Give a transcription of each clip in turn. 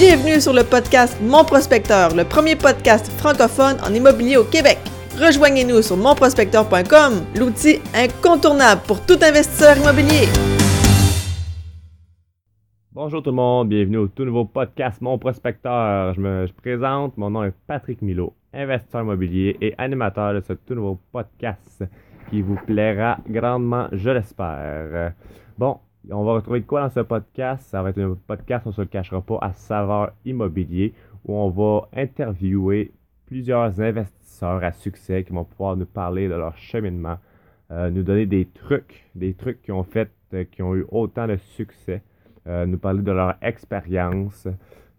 Bienvenue sur le podcast Mon Prospecteur, le premier podcast francophone en immobilier au Québec. Rejoignez-nous sur monprospecteur.com, l'outil incontournable pour tout investisseur immobilier. Bonjour tout le monde, bienvenue au tout nouveau podcast Mon Prospecteur. Je me présente, mon nom est Patrick Milo, investisseur immobilier et animateur de ce tout nouveau podcast qui vous plaira grandement, je l'espère. Bon, on va retrouver de quoi dans ce podcast? Ça va être un podcast, on ne se le cachera pas, à saveur immobilier, où on va interviewer plusieurs investisseurs à succès qui vont pouvoir nous parler de leur cheminement, euh, nous donner des trucs, des trucs qui ont fait, euh, qui ont eu autant de succès, euh, nous parler de leur expérience.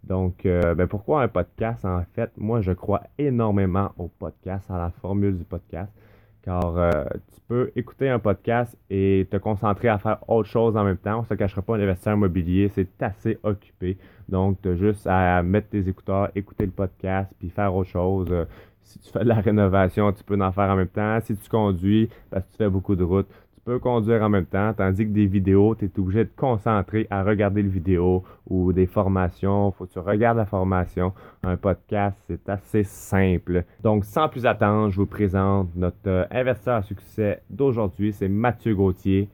Donc, ben pourquoi un podcast? En fait, moi, je crois énormément au podcast, à la formule du podcast car euh, tu peux écouter un podcast et te concentrer à faire autre chose en même temps. On ne se cachera pas, un investisseur immobilier, c'est assez occupé. Donc, tu as juste à mettre tes écouteurs, écouter le podcast, puis faire autre chose. Euh, si tu fais de la rénovation, tu peux en faire en même temps. Si tu conduis, parce que tu fais beaucoup de routes, peux conduire en même temps, tandis que des vidéos, tu es obligé de te concentrer à regarder le vidéo ou des formations. faut que tu regardes la formation. Un podcast, c'est assez simple. Donc, sans plus attendre, je vous présente notre euh, investisseur à succès d'aujourd'hui. C'est Mathieu Gauthier.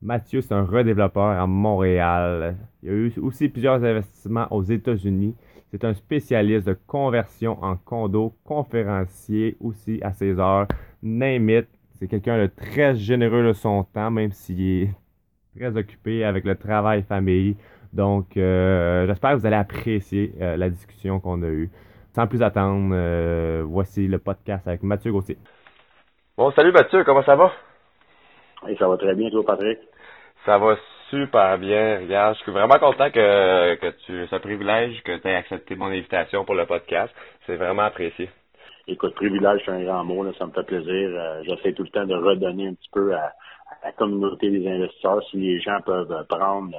Mathieu, c'est un redéveloppeur à Montréal. Il y a eu aussi plusieurs investissements aux États-Unis. C'est un spécialiste de conversion en condo, conférencier aussi à ses heures. Name it, c'est quelqu'un de très généreux de son temps, même s'il est très occupé avec le travail famille. Donc, euh, j'espère que vous allez apprécier euh, la discussion qu'on a eue. Sans plus attendre, euh, voici le podcast avec Mathieu Gauthier. Bon, salut Mathieu, comment ça va? ça va très bien, toi, Patrick? Ça va super bien. Regarde, je suis vraiment content que, que tu, ce privilège que tu aies accepté mon invitation pour le podcast. C'est vraiment apprécié écoute, privilège, c'est un grand mot, là, ça me fait plaisir. Euh, j'essaie tout le temps de redonner un petit peu à, la communauté des investisseurs si les gens peuvent prendre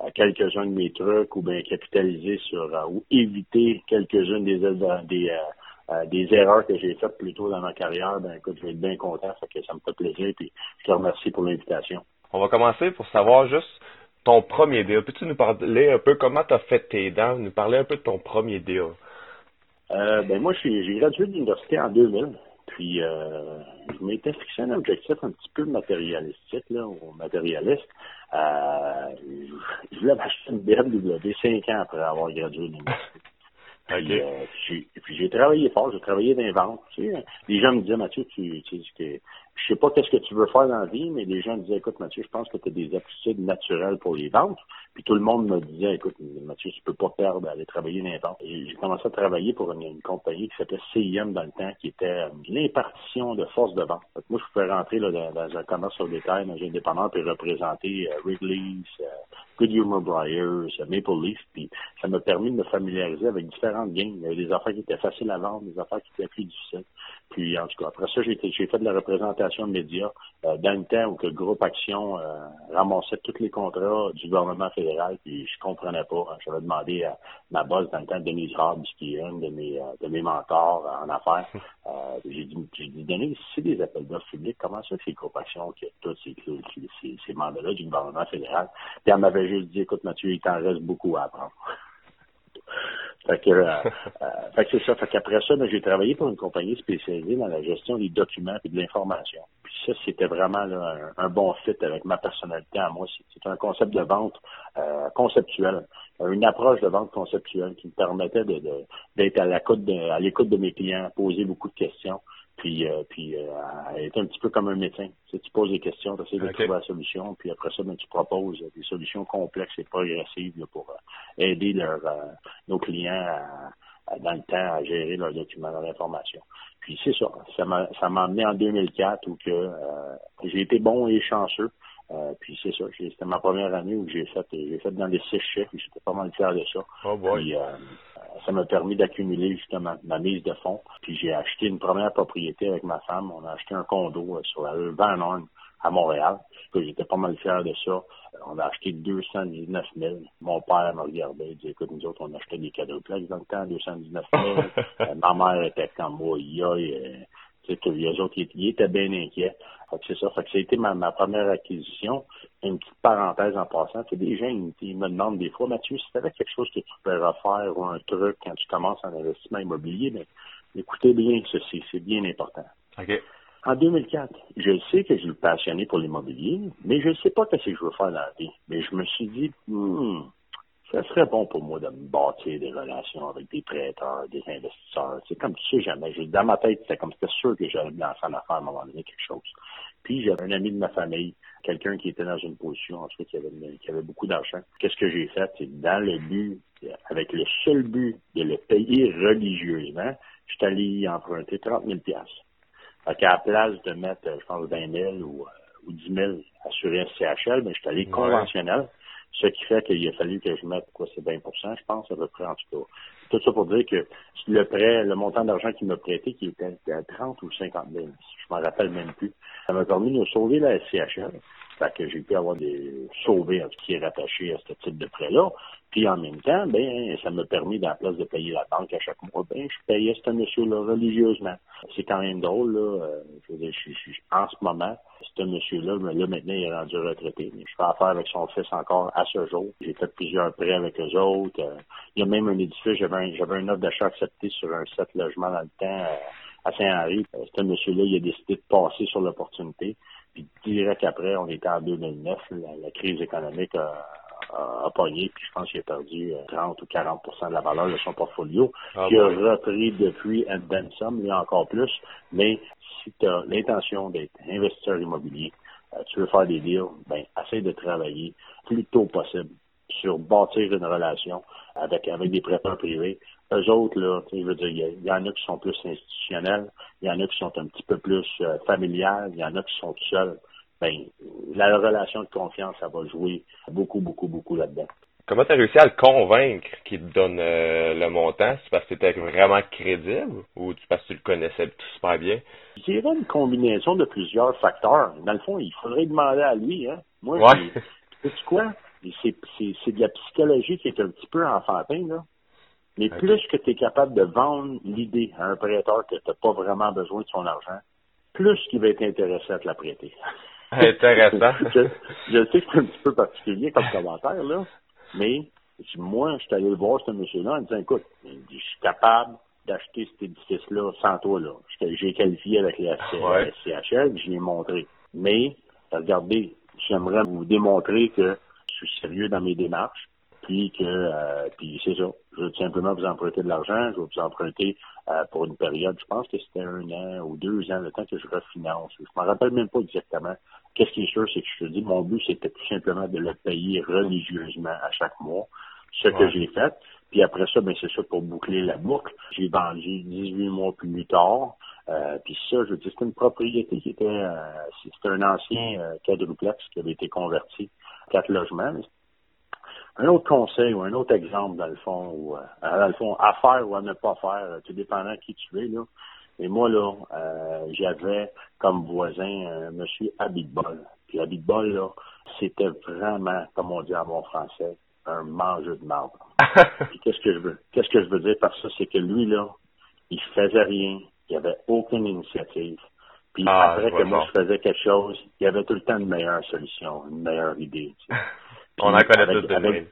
euh, quelques-uns de mes trucs ou bien capitaliser sur euh, ou éviter quelques-unes des des, des erreurs que j'ai faites plus tôt dans ma carrière, ben écoute, je vais être bien content, ça, que ça me fait plaisir et je te remercie pour l'invitation. On va commencer pour savoir juste ton premier deal. Peux-tu nous parler un peu comment tu as fait tes dents, nous parler un peu de ton premier deal? Euh, ben moi, j'ai gradué de l'université en 2000. Puis, euh, je m'étais fixé un objectif un petit peu matérialistique, là, ou matérialiste. Euh, je voulais m'acheter une BMW cinq ans après avoir gradué de l'université. Puis, euh, puis j'ai travaillé fort, j'ai travaillé dans les ventes. Tu sais. Les gens me disaient, Mathieu, tu, tu, tu je sais pas qu'est-ce que tu veux faire dans la vie, mais les gens me disaient, écoute, Mathieu, je pense que tu as des aptitudes naturelles pour les ventes. Puis tout le monde me disait, écoute, Mathieu, tu peux pas perdre d'aller travailler dans les ventes. Et j'ai commencé à travailler pour une, compagnie qui s'appelait CIM dans le temps, qui était euh, l'impartition de force de vente. moi, je pouvais rentrer là, dans, un commerce sur détail, dans un dépanneur, puis représenter euh, Wrigley's, Good Humor Briars, Maple Leaf. Puis ça m'a permis de me familiariser avec différentes games. Il y avait des affaires qui étaient faciles à vendre, des affaires qui étaient plus difficiles. Puis en tout cas, après ça, j'ai fait de la représentation média euh, dans le temps où que le groupe Action euh, ramassait tous les contrats du gouvernement fédéral, puis je comprenais pas. J'avais demandé à ma boss dans le temps, Denise Hobbs, qui est un de mes, euh, de mes mentors en affaires, j'ai dit, j'ai dit, Denise, c'est des appels d'offres publics, comment ça que c'est le groupe Action qui a tous ces, ces, ces mandats-là du gouvernement fédéral? Puis elle m'avait juste dit, écoute Mathieu, il t'en reste beaucoup à apprendre. Fait que, euh, euh, fait que c'est ça. Fait qu'après ça, ben, j'ai travaillé pour une compagnie spécialisée dans la gestion des documents et de l'information. Puis ça, c'était vraiment un, bon fit avec ma personnalité à moi. C'est un concept de vente euh, conceptuel, une approche de vente conceptuelle qui me permettait de, d'être à l'écoute de, à l'écoute de mes clients, poser beaucoup de questions, puis, euh, puis euh, être un petit peu comme un médecin. Tu, tu poses des questions, tu essaies de trouver la solution, puis après ça, ben, tu proposes des solutions complexes et progressives pour euh, aider leur, euh, nos clients dans le temps à gérer leurs documents d'information. Puis c'est ça, ça m'a ça m'a amené en 2004 où que j'ai été bon et chanceux. Puis c'est ça, c'était ma première année où j'ai fait j'ai fait dans les six chiffres et j'étais pas mal fier de ça. Oh boy ça m'a permis d'accumuler justement ma mise de fonds. Puis j'ai acheté une première propriété avec ma femme. On a acheté un condo euh, sur la rue Van Horn à Montréal. J'étais pas mal fier de ça. Euh, on a acheté 219 000. Mon père m'a regardé. Il dit, écoute, nous autres, on achetait des cadeaux dans le temps, 219 000. Euh, ma mère était comme moi, C'est que les autres, ils, étaient bien inquiets. C'est ça. Fait que ça a été ma, ma première acquisition. Une petite parenthèse en passant. Sais, des gens, ils, me demandent des fois, Mathieu, si tu avais quelque chose que tu pourrais refaire ou un truc quand tu commences en investissement immobilier, mais écoutez bien ceci, c'est bien important. OK. En 2004, je sais que je suis passionné pour l'immobilier, mais je ne sais pas ce que je veux faire dans la vie. Mais je me suis dit, hmm, ça serait bon pour moi de me bâtir des relations avec des prêteurs, des investisseurs. C'est comme tu sais jamais. Dans ma tête, c'était comme c'était sûr que j'allais me lancer en affaires à un moment donné quelque chose. Puis j'avais un ami de ma famille, quelqu'un qui était dans une position ensuite qui avait, qui avait beaucoup d'argent. Qu'est-ce que j'ai fait? C'est dans le but, avec le seul but de le payer religieusement, je suis allé y emprunter 30 000 fait qu'à la place de mettre, je pense, 20 000 ou, euh, ou 10 000 assurés SCHL, mais je suis allé conventionnel. Ce qui fait qu'il a fallu que je mette, quoi, c'est 20 je pense, à peu près, en tout cas. Tout ça pour dire que le prêt, le montant d'argent qu'il m'a prêté, qui était à 30 ou 50 000, je m'en rappelle même plus, ça m'a permis de sauver la SCHL. Fait que j'ai pu avoir des sauvés qui est rattaché à ce type de prêt-là. Puis en même temps, ben, ça m'a permis, dans la place de payer la banque à chaque mois, ben, je payais ce monsieur-là religieusement. C'est quand même drôle, là. Euh, je veux dire, je, suis en ce moment, ce monsieur-là, mais là, maintenant, il est rendu retraité. Mais je fais affaire avec son fils encore à ce jour. J'ai fait plusieurs prêts avec eux autres. Euh, il y a même un édifice, j'avais un, j'avais un offre d'achat accepté sur un set logement dans le temps euh, à Saint-Henri. Ce monsieur-là, il a décidé de passer sur l'opportunité. Puis direct après, on était en 2009, la, crise économique a, a, pogné, puis je pense qu'il a perdu 30 euh, ou 40% de la valeur de son portfolio, ah qui a repris depuis un then some, mais encore plus. Mais si tu as l'intention d'être investisseur immobilier, euh, tu veux faire des deals, ben essaie de travailler le plus tôt possible sur bâtir une relation avec, avec des prêteurs privés. Eux autres, là, je veux dire, il y, en a qui sont plus institutionnels, il y en a qui sont un petit peu plus euh, familiales, il y en a qui sont tout seuls. Ben, la relation de confiance, ça va jouer beaucoup, beaucoup, beaucoup là-dedans. Comment tu as réussi à le convaincre qu'il te donne euh, le montant? C'est parce que tu étais vraiment crédible ou parce que tu le connaissais tout super bien? Dirais une combinaison de plusieurs facteurs. Dans le fond, il faudrait demander à lui. Hein? Moi, ouais. sais quoi? c'est de la psychologie qui est un petit peu enfantin, là. Mais plus que tu es capable de vendre l'idée à un prêteur que tu n'as pas vraiment besoin de son argent, plus qu'il va être intéressé à te la prêter. Intéressant. je, sais que c'est un petit peu particulier comme commentaire, là, mais moi, je suis allé voir ce monsieur-là en disant, écoute, je suis capable d'acheter cet édifice-là sans toi, là. J'ai qualifié avec les CHL, je l'ai montré. Mais, regardez, j'aimerais vous démontrer que je suis sérieux dans mes démarches, puis que euh, puis c'est ça. Je veux simplement vous emprunter de l'argent, je vais vous emprunter euh, pour une période, je pense que c'était un an ou deux ans, le temps que je refinance. Je me rappelle même pas exactement. Qu'est-ce qui est sûr, c'est que je te dis, mon but, c'était tout simplement de le payer religieusement à chaque mois, ce que j'ai fait. Puis après ça, ben c'est ça pour boucler la boucle. J'ai vendu 18 mois plus tard. Euh, puis ça, je veux dire, c'était une propriété qui était, euh, c'était un ancien euh, quadruplex qui avait été converti quatre logements. Un autre conseil ou un autre exemple, dans le fond, ou, euh, dans le fond, à faire ou à ne pas faire, tout dépendant qui tu es, là. Et moi, là, euh, j'avais comme voisin un monsieur Habitbol. Puis Habitbol, là, c'était vraiment, comme on dit en bon français, un mangeur de marbre. qu'est-ce que je veux? Qu'est-ce que je veux dire par ça? C'est que lui, là, il faisait rien. Il n'y avait aucune initiative. Puis ah, après que moi, je faisais quelque chose, il y avait tout le temps une meilleure solution, une meilleure idée. On en connaît avec, avec,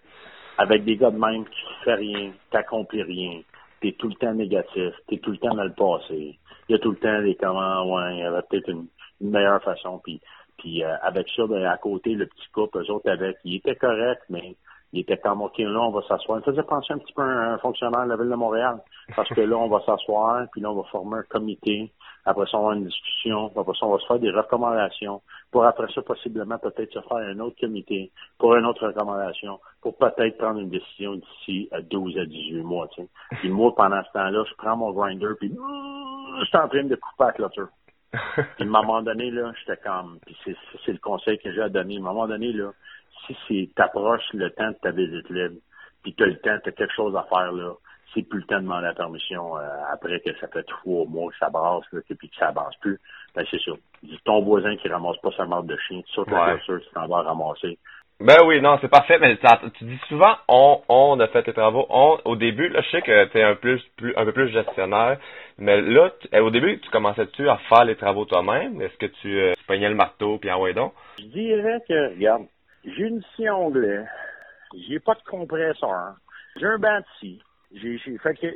avec, des gars de même ne font rien, t'accomplis rien, t'es tout le temps négatif, t'es tout le temps dans le passé. Il y a tout le temps des comment, ouais, il y avait peut-être une, meilleure façon. Puis, puis euh, avec ça, ben, à côté, le petit couple, eux autres avec, il était correct, mais il était comme, OK, là, on va s'asseoir. Il faisait penser un petit peu à un fonctionnaire de la Ville de Montréal. Parce que là, on va s'asseoir, puis là, on va former un comité. Après ça, on va avoir une discussion. Après ça, on va se faire des recommandations. Pour après ça, possiblement, peut-être se faire un autre comité pour une autre recommandation. Pour peut-être prendre une décision d'ici à 12 à 18 mois, tu sais. Puis moi, pendant ce temps-là, je prends mon grinder, puis je suis en train de couper la clôture. puis à un moment donné, là, j'étais comme, puis c'est le conseil que j'ai à donner. À un moment donné, là, si c'est t'approches le temps de ta visite libre, puis tu as le temps, tu as quelque chose à faire là, c'est plus le temps de demander la permission euh, après que ça fait trois mois que ça brasse, là, puis que ça avance plus, ben c'est sûr. Ton voisin qui ramasse pas sa marde de chien, tu sautes la tu t'en vas ramasser. Ben oui, non, c'est parfait, mais tu dis souvent on, on a fait les travaux. On, au début, là, je sais que tu es un, plus, plus, un peu plus gestionnaire, mais là, eh, au début, tu commençais-tu à faire les travaux toi-même? Est-ce que tu, euh, peignais le marteau puis envoyais donc? Je dirais que, regarde, j'ai une scie onglet, j'ai pas de compresseur, j'ai un de j'ai, j'ai, fait que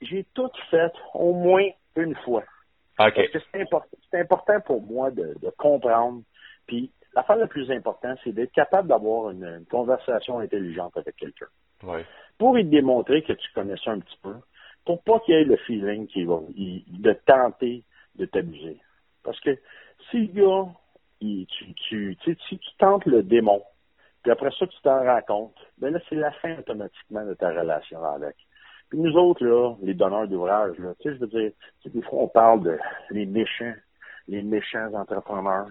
j'ai, tout fait au moins une fois. Parce que c'est, important, c'est important pour moi de, de comprendre. Puis l'affaire la plus importante, c'est d'être capable d'avoir une, conversation intelligente avec quelqu'un. Oui. Pour lui démontrer que tu connais ça un petit peu, pour pas qu'il y ait le feeling qui va, de tenter de t'abuser. Parce que si le gars, il, tu, tu, tu, tu tentes le démon, puis après ça, tu t'en rends compte, ben là, c'est la fin automatiquement de ta relation avec. Puis nous autres, là, les donneurs d'ouvrage, là, tu sais, je veux dire, des fois, on parle de les méchants, les méchants entrepreneurs,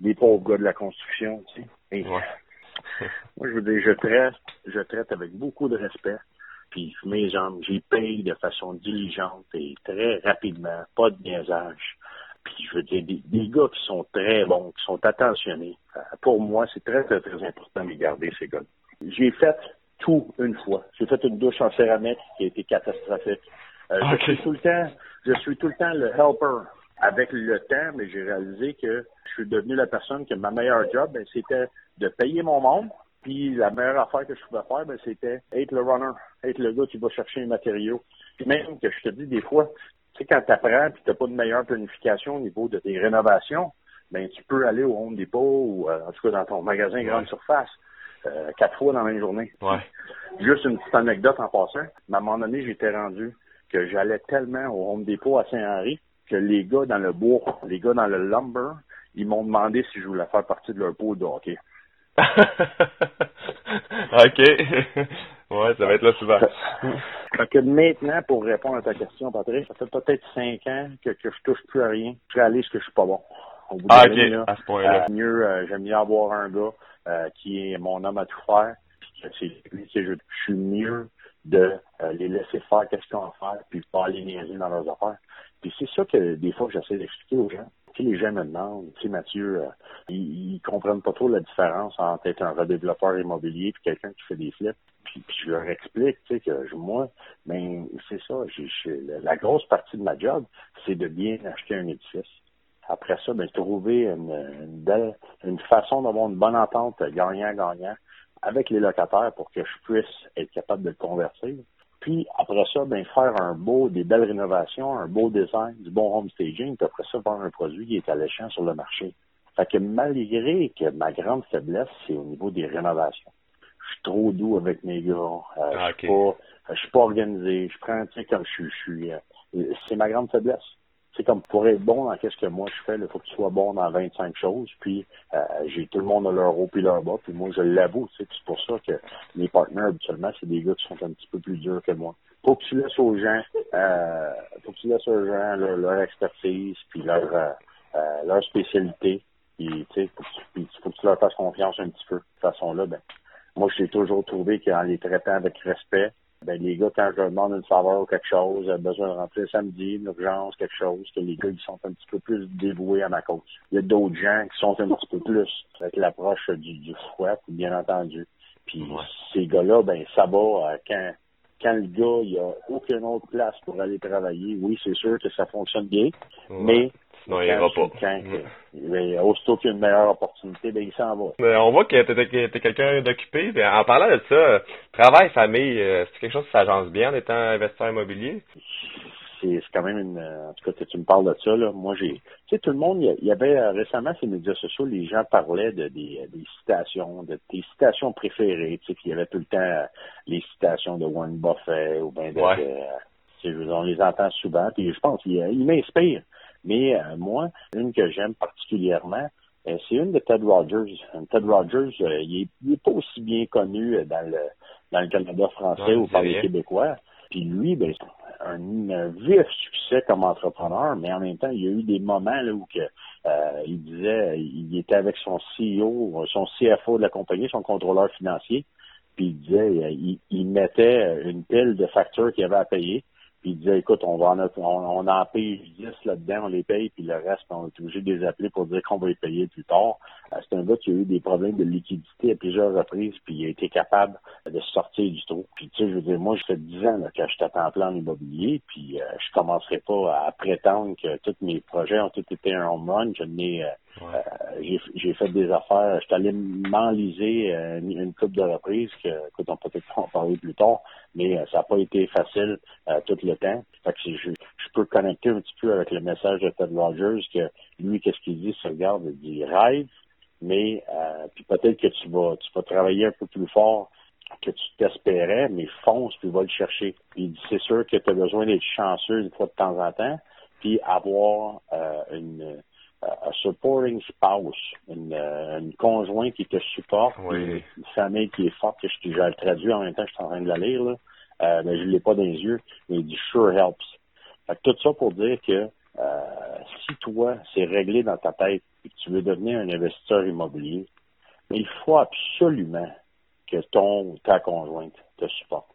les pauvres gars de la construction, tu sais. moi, je veux dire, je traite, je traite avec beaucoup de respect. Puis mes hommes, j'y paye de façon diligente et très rapidement, pas de biaisage. Puis je veux dire, des, gars qui sont très bons, qui sont attentionnés. Euh, pour moi, c'est très, très, très important de garder ces gars. J'ai fait tout une fois. J'ai fait une douche en céramique qui a été catastrophique. Euh, je suis tout le temps, je suis tout le temps le helper. Avec le temps, mais j'ai réalisé que je suis devenu la personne que ma meilleure job, ben, c'était de payer mon monde. Puis la meilleure affaire que je pouvais faire, ben, c'était être le runner, être le gars qui va chercher les matériaux. Puis même que je te dis des fois, tu sais, quand tu apprends puis tu n'as pas de meilleure planification au niveau de tes rénovations, ben tu peux aller au Home Depot ou euh, en tout cas dans ton magasin grande surface euh, quatre fois dans la même journée. Ouais. Juste une petite anecdote en passant. À un moment donné, j'étais rendu que j'allais tellement au Home Depot à Saint-Henri que les gars dans le bois, les gars dans le lumber, ils m'ont demandé si je voulais faire partie de leur pot de hockey. OK. ouais, ça va être là souvent. Que maintenant, pour répondre à ta question, Patrick, ça fait peut-être cinq ans que, que je touche plus à rien. Je réalise que je suis pas bon. Au bout ah, OK, à ce point-là. Euh, mieux, euh, j'aime mieux avoir un gars euh, qui est mon homme à tout faire, puis que c'est je, suis mieux de euh, les laisser faire qu'est-ce qu'ils ont à faire, puis pas aller niaiser dans leurs affaires. Puis c'est ça que des fois j'essaie d'expliquer aux gens. Tu les gens me demandent, tu sais, Mathieu, euh, ils, ils, comprennent pas trop la différence entre être un redéveloppeur immobilier puis quelqu'un qui fait des flips. Puis, je leur explique, tu sais, que moi, ben c'est ça, la grosse partie de ma job, c'est de bien acheter un édifice. Après ça, ben, trouver une, une belle, une façon d'avoir une bonne entente gagnant-gagnant avec les locataires pour que je puisse être capable de le convertir. Puis après ça, ben faire un beau, des belles rénovations, un beau design, du bon home staging, puis après ça, faire un produit qui est alléchant sur le marché. Fait que malgré que ma grande faiblesse, c'est au niveau des rénovations. Je suis trop doux avec mes gars. Euh, ah, je suis pas, je suis pas organisé. Je prends, tu sais, comme je suis, je suis, euh, c'est ma grande faiblesse c'est comme pour être bon dans qu'est-ce que moi je fais, il faut que tu sois bon dans 25 choses. Puis euh, j'ai tout le monde à leur haut puis leur bas. Puis moi, je l'avoue. C'est pour ça que mes partenaires, habituellement, c'est des gars qui sont un petit peu plus durs que moi. Faut que tu laisses aux gens, euh, faut que tu laisses aux gens leur, expertise puis leur euh, leur spécialité. Puis tu sais, faut, faut, que tu leur fasses confiance un petit peu. De cette façon-là, ben moi, j'ai toujours trouvé qu'en les traitant avec respect, ben, les gars, quand je demande une faveur ou quelque chose, besoin de rentrer samedi, une urgence, quelque chose, que les gars, ils sont un petit peu plus dévoués à ma cause. Il y a d'autres gens qui sont un petit peu plus avec l'approche du, du fouet, bien entendu. Puis ces gars-là, ben, ça va euh, quand, quand le gars, il a aucune autre place pour aller travailler. Oui, c'est sûr que ça fonctionne bien, mais non, il ira pas. Quand, mm. aussitôt qu'il y a une meilleure opportunité, ben, il s'en va. Mais on voit que tu es, quelqu'un d'occupé. En parlant de ça, travail, famille, euh, c'est quelque chose qui s'agence bien en étant investisseur immobilier? C'est quand même une... En tout cas, tu me parles de ça, là. Moi, j'ai... Tu sais, tout le monde, il y avait euh, récemment ces médias sociaux, les gens parlaient de des, des citations, de tes citations préférées. Tu sais, qu'il y avait tout le temps euh, les citations de Warren Buffett ou ben de... de on les entend souvent, puis je pense qu'ils m'inspirent. Mais euh, moi, une que j'aime particulièrement, euh, c'est une de Ted Rogers. Ted Rogers, euh, il, est, pas aussi bien connu dans le dans le Canada français ou par les Québécois. Puis lui, ben, un, vif succès comme entrepreneur, mais en même temps, il y a eu des moments là, où que, il disait, il était avec son CEO, son CFO de la compagnie, son contrôleur financier, puis il disait, il, il mettait une pile de factures qu'il avait à payer, Puis il disait, écoute, on va en, on, en paye 10 là-dedans, on les paye, puis le reste, on est obligé de les appeler pour dire qu'on va les payer plus tard. Euh, c'est un gars qui a eu des problèmes de liquidité à plusieurs reprises, puis il a été capable de sortir du trou. Puis tu sais, je veux dire, moi, je fais 10 ans là, que je t'attends en immobilier, puis euh, je commencerai pas à prétendre que tous mes projets ont tous été un home run. Je n'ai euh, j'ai fait des affaires. Je suis allé m'enliser une, une coupe de reprises que, que on peut-être en parler plus tard, mais ça n'a pas été facile tout le temps. Fait je, peux connecter un petit peu avec le message de Ted Rogers que lui, qu'est-ce qu'il dit, se regarde, il dit rêve, mais euh, puis peut-être que tu vas tu vas travailler un peu plus fort que tu t'espérais, mais fonce, puis va le chercher. Puis il dit c'est sûr que tu as besoin d'être chanceux une fois de temps en temps, puis avoir euh, une un supporting spouse, une, une conjointe qui te supporte, une, famille qui est forte, que je, je le traduit en même temps, je suis en train de la lire, là. Euh, mais je ne l'ai pas dans les yeux, mais il dit sure helps. Fait tout ça pour dire que euh, si toi, c'est réglé dans ta tête et que tu veux devenir un investisseur immobilier, il faut absolument que ton ou ta conjointe te supporte.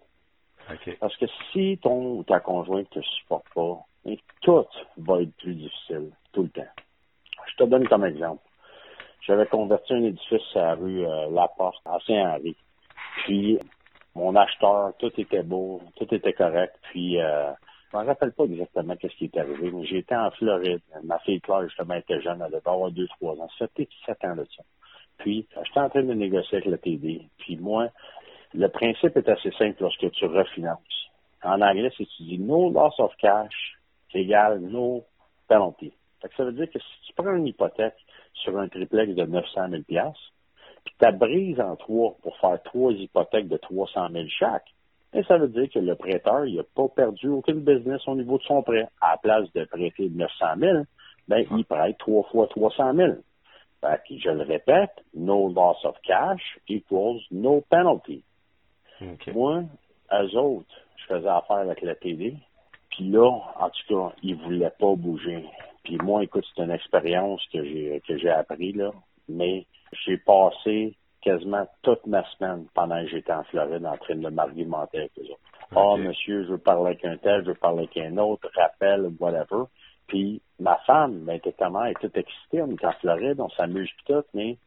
Parce que si ton ou ta conjointe ne te supporte pas, tout va être plus difficile tout le temps. Je te donne comme exemple. J'avais converti un édifice à la rue euh, Laporte, à Saint-Henri. Puis mon acheteur, tout était beau, tout était correct. Puis, euh, je me rappelle pas exactement qu'est-ce qui est arrivé, mais j'étais en Floride. Ma fille Claire, justement, était jeune, elle devait avoir deux, trois ans. C'était sept ans de ça. Puis, j'étais en train de négocier avec la TD. Puis moi, le principe est assez simple lorsque tu refinances. En anglais, c'est tu dis no loss of cash égale no penalty. Fait que ça veut dire que si tu prends une hypothèque sur un triplex de 900 000 puis tu brise en trois pour faire trois hypothèques de 300 000 chaque, et ça veut dire que le prêteur, il n'a pas perdu aucun business au niveau de son prêt. À la place de prêter 900 000, ben, il prête trois fois 300 000. Fait que, je le répète, no loss of cash equals no penalty. Moi, eux autres, je faisais affaire avec la télé, puis là, en tout cas, ils voulaient pas bouger. Puis moi, écoute, c'est une expérience que j'ai que j'ai appris là, mais j'ai passé quasiment toute ma semaine pendant que j'étais en Floride en train de m'argumenter avec eux autres. Ah, monsieur, je veux parler avec un tel, je veux parler avec un autre, rappel, whatever. Puis ma femme, ben, était comment, elle est toute excitée, on est en Floride, on s'amuse tout, mais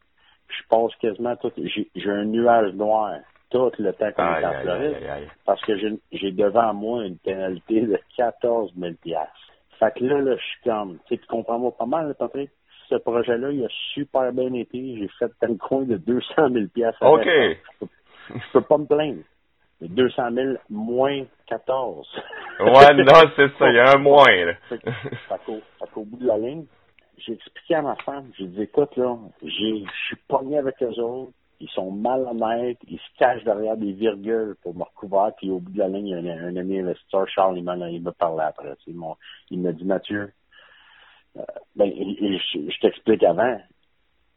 je passe quasiment tout, j'ai un nuage noir tout le temps qu'on est en Floride, parce que j'ai devant moi une pénalité de 14 000 Fait que là, là je suis comme, tu sais, tu comprends-moi pas mal, Patrick? ce projet-là, il a super bien été. J'ai fait un coin de 200 000 pièces. OK. Je peux, pas me plaindre. 200 000 moins 14. ouais, non, c'est ça. Il y a un moins, là. fait, qu'au, bout de la ligne, j'ai expliqué à ma femme, j'ai dit, écoute, là, j'ai, je suis pogné avec eux autres. Ils sont malhonnêtes, ils se cachent derrière des virgules pour me recouvrir, puis au bout de la ligne, il y a un, ami investisseur, Charles, il me parlait après. il m'a dit, Mathieu, euh, ben, je, t'explique avant.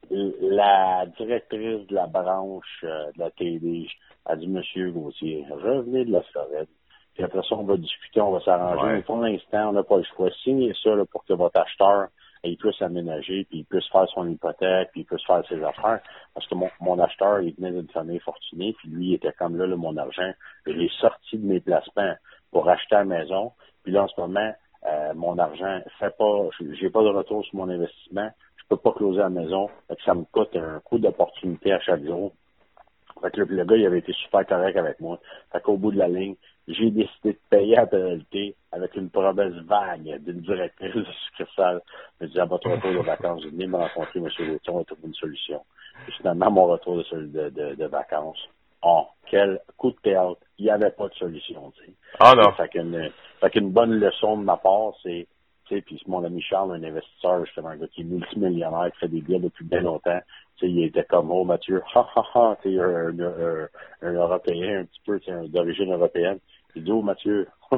La directrice de la branche euh, de la TD a dit, Monsieur Gauthier, revenez de la Floride. Puis après ça, on va discuter, on va s'arranger. Mais pour l'instant, on n'a pas le choix. Signez ça là, pour que votre acheteur il puisse aménager, puis il puisse faire son hypothèque, puis il puisse faire ses affaires. Parce que mon, mon acheteur, il venait d'une famille fortunée, puis lui, il était comme là, là mon argent. Je l'ai sorti de mes placements pour acheter la maison. Puis là, en ce moment, euh, mon argent fait pas, j'ai pas de retour sur mon investissement, je peux pas closer la maison, fait ça me coûte un coût d'opportunité à chaque jour. Fait que le, gars, il avait été super correct avec moi. Fait qu'au bout de la ligne, j'ai décidé de payer la pénalité avec une promesse vague d'une directrice de succursale. Me dit, à votre retour de vacances, venez me rencontrer, M. Gauthier, on va trouver une solution. Et finalement, mon retour de, de, de vacances, oh, quel coup de théâtre. Il n'y avait pas de solution, tu sais. Ah non. Fait qu'une, fait qu'une bonne leçon de ma part, c'est, tu sais, puis mon ami Charles, un investisseur, justement, un gars qui est multimillionnaire, qui fait des biens depuis bien longtemps, tu sais, il était comme, oh, Mathieu, ha, ha, ha, tu sais, un, un, un, Européen, un petit peu, tu sais, d'origine européenne. Dit, oh, Mathieu,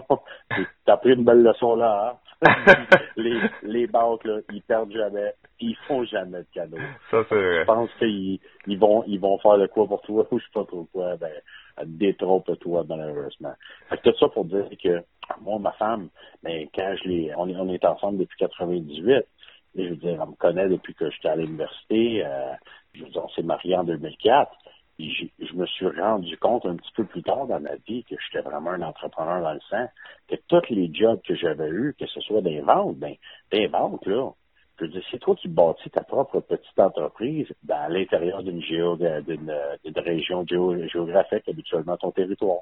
t'as pris une belle leçon là, hein? les, les banques, là, ils perdent jamais, ils font jamais de cadeaux. Ça, c'est Je pense qu'ils ils vont, ils vont faire le quoi pour toi, ou je sais pas trop quoi, ben, détrompe-toi, malheureusement. Fait que tout ça pour dire que, moi, ma femme, ben, quand je l'ai, on est, on est ensemble depuis 98, et je veux dire, elle me connaît depuis que j'étais à l'université, euh, je veux dire, on s'est mariés en 2004, je, je me suis rendu compte un petit peu plus tard dans ma vie que j'étais vraiment un entrepreneur dans le sang, que tous les jobs que j'avais eus, que ce soit des ventes, ben, des ventes, là, je veux dire, c'est toi qui bâtis ta propre petite entreprise ben, à l'intérieur d'une région géographique, habituellement ton territoire.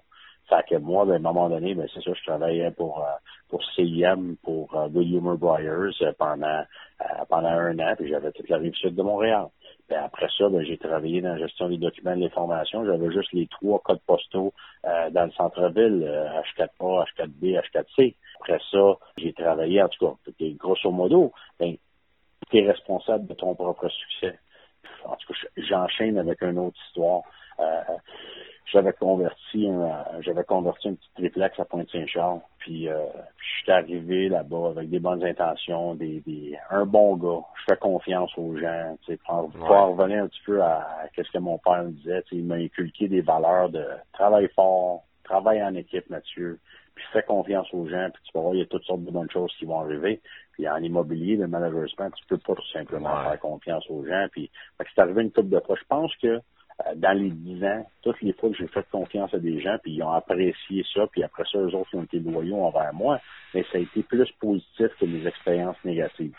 Fait que moi, ben, à un moment donné, ben, c'est ça, je travaillais pour, euh, pour CIM, pour uh, William Briars euh, pendant, pendant un an, puis j'avais toute la rive sud de Montréal. Ben, après ça, ben, j'ai travaillé dans la gestion des documents de l'information. J'avais juste les trois codes postaux dans le centre-ville, H4A, H4B, H4C. Après ça, j'ai travaillé, en tout cas, grosso modo, ben, tu es responsable de ton propre succès. En tout cas, j'enchaîne avec une autre histoire. Euh, j'avais converti un, j'avais converti un petit triplex à Pointe-Saint-Charles, puis, euh, puis je suis arrivé là-bas avec des bonnes intentions, des, des, un bon gars. Je fais confiance aux gens, tu sais, pour, revenir un petit peu à, à ce que mon père me disait, tu sais, il m'a inculqué des valeurs de travail fort, travail en équipe, Mathieu, puis fais confiance aux gens, puis tu vas voir, il y a toutes sortes de bonnes choses qui vont arriver. Puis en immobilier, mais malheureusement, tu peux pas tout simplement faire confiance aux gens. Puis c'est arrivé une couple de fois. Je pense que dans les dix ans, toutes les fois que j'ai fait confiance à des gens, puis ils ont apprécié ça, puis après ça, eux autres, ils ont été loyaux envers moi, mais ça a été plus positif que mes expériences négatives.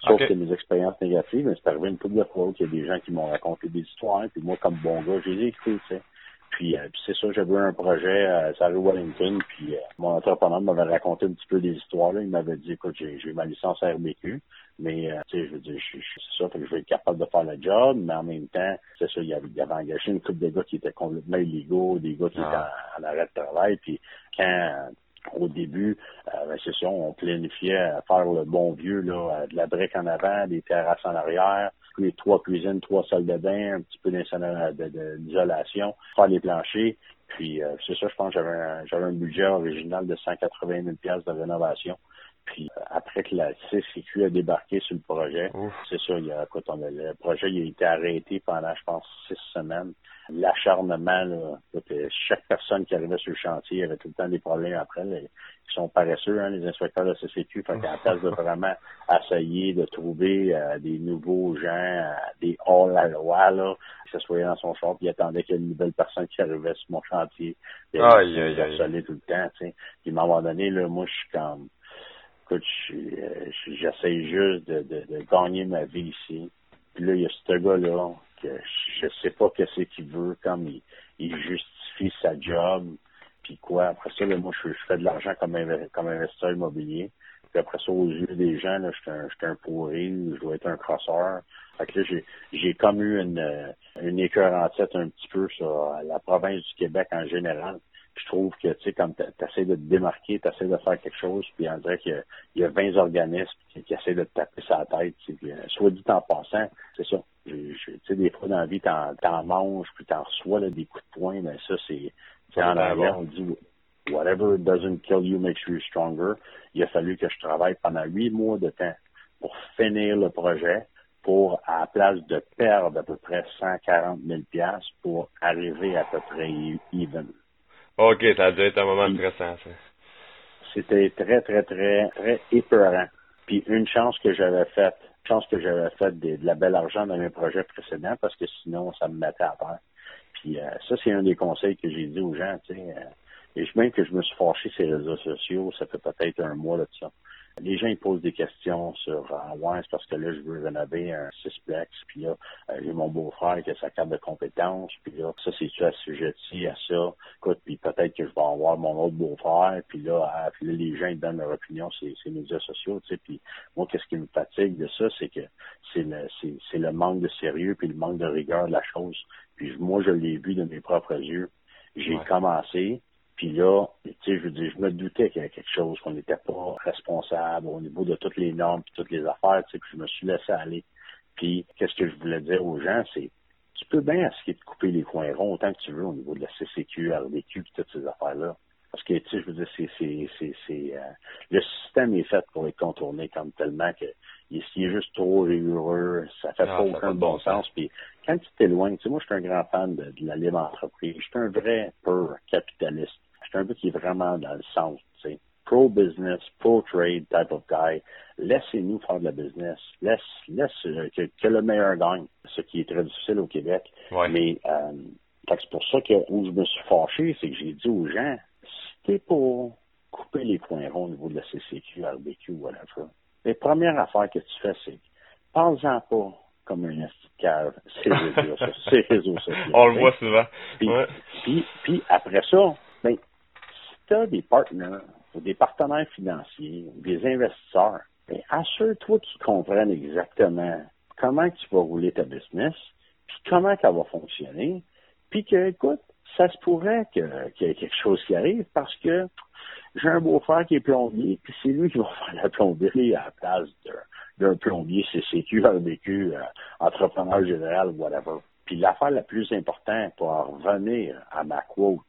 Sauf que mes expériences négatives, c'est arrivé une couple de fois qu'il y a des gens qui m'ont raconté des histoires, puis moi, comme bon gars, j'ai dit, écoute, tu sais, puis, euh, puis c'est ça, j'avais un projet à Sarah Wellington, puis euh, mon entrepreneur m'avait raconté un petit peu des histoires. Là. Il m'avait dit, écoute, j'ai, j'ai ma licence RBQ, mais euh, tu sais, je veux dire, c'est ça, que je vais être capable de faire le job, mais en même temps, c'est ça, il avait, il avait engagé une couple de gars qui étaient complètement illégaux, des gars qui ah. étaient en, arrêt de travail, puis quand au début, euh, ben, c'est ça, on planifiait faire le bon vieux, là, de la brique en avant, des terrasses en arrière, les trois cuisines, trois salles de bain, un petit peu d'isolation, faire les planchers. Puis euh, c'est ça, je pense que j'avais un, j'avais un budget original de 180 000 de rénovation. Puis euh, après que la CCQ a débarqué sur le projet, c'est ça, il y a, écoute, le projet il a été arrêté pendant, je pense, six semaines. L'acharnement, là, chaque personne qui arrivait sur le chantier avait tout le temps des problèmes après. ils sont paresseux, hein, les inspecteurs de la CCQ. Fait qu'en place de vraiment essayer de trouver euh, des nouveaux gens, euh, des hors-la-loi, là, qui s'assoyaient dans son char, puis attendaient qu'il y ait une nouvelle personne qui arrivait sur mon chantier. Puis, aïe, aïe, aïe. tout le temps, tu sais. Puis à un moment donné, là, moi, je suis comme écoute, euh, j'essaie juste de, gagner ma vie ici. Puis là, il y a ce gars-là que je sais pas qu'est-ce qu'il veut, comme il, justifie sa job, puis quoi. Après ça, là, moi, je, fais de l'argent comme, investisseur immobilier. Puis après ça, aux yeux des gens, là, je suis un, un pourri, je dois être un crosseur. Fait que là, j'ai, j'ai comme eu une, une écœur en tête un petit peu sur la province du Québec en général je trouve que, tu sais, comme tu essaies de te démarquer, tu essaies de faire quelque chose, puis on dirait qu'il y, y, a 20 organismes qui, qui, essaient de te taper sa tête. Euh, soit dit en passant, c'est ça. Tu sais, des fois dans la vie, t'en, t'en manges, puis t'en reçois là, des coups de poing, mais ça, c'est, en anglais, on dit whatever doesn't kill you makes you stronger. Il a fallu que je travaille pendant huit mois de temps pour finir le projet, pour, à la place de perdre à peu près 140 000 pour arriver à peu près even. OK, ça a dû être un moment stressant, ça. C'était très, très, très, très épeurant. Puis une chance que j'avais faite, chance que j'avais fait de, la belle argent dans mes projets précédents parce que sinon, ça me mettait à terre. Puis euh, ça, c'est un des conseils que j'ai dit aux gens, tu sais. Euh, et même que je me suis fâché sur les réseaux sociaux, ça fait peut-être un mois là, de ça. Les gens ils posent des questions sur euh, ouais, c'est parce que là, je veux rénover un cisplex, puis là, euh, j'ai mon beau-frère qui a sa carte de compétences, puis là, ça, c'est-tu assujetti à ça? Écoute, puis peut-être que je vais avoir mon autre beau-frère, puis là, ah, puis là, les gens ils donnent leur opinion sur les médias sociaux, tu sais, puis moi, qu'est-ce qui me fatigue de ça, c'est que c'est le, c'est, c'est le manque de sérieux puis le manque de rigueur de la chose. Puis moi, je l'ai vu de mes propres yeux. J'ai commencé, puis là, tu sais, je veux dire, je me doutais qu'il y avait quelque chose, qu'on n'était pas responsable au niveau de toutes les normes et toutes les affaires, tu sais, puis je me suis laissé aller. Puis, qu'est-ce que je voulais dire aux gens, c'est, tu peux bien essayer de couper les coins ronds autant que tu veux au niveau de la CCQ, RDQ, puis toutes ces affaires-là. Parce que, tu sais, je veux dire, c'est, c'est, c'est, c'est euh, le système est fait pour être contourné comme tellement que il, est juste trop rigoureux, ça fait pas aucun bon sens. Puis quand tu t'éloignes, tu sais, moi, je suis un grand fan de, de la libre entreprise. Je suis un vrai pur capitaliste c'est un peu qui est vraiment dans le sens, tu sais, pro-business, pro-trade type of guy. Laissez-nous faire de la business. Laisse, laisse euh, que, le meilleur gagne, ce qui est très difficile au Québec. Mais euh, c'est pour ça que où je me suis fâché, c'est que j'ai dit aux gens, t'es pour couper les coins ronds au niveau de la CCQ, RBQ, whatever, la première affaire que tu fais, c'est pense-en pas comme un cave, c'est les réseaux sociaux. On le voit souvent. Puis, puis, après ça, tu as des partenaires ou des partenaires financiers ou des investisseurs, ben, assure-toi qu'ils comprennent exactement comment tu vas rouler ta business, puis comment ça va fonctionner, puis que, écoute, ça se pourrait qu'il y ait quelque chose qui arrive parce que j'ai un beau-frère qui est plombier, puis c'est lui qui va faire la plomberie à la place d'un plombier CCQ, RBQ, euh, entrepreneur général, whatever. Puis l'affaire la plus importante pour en revenir à ma quote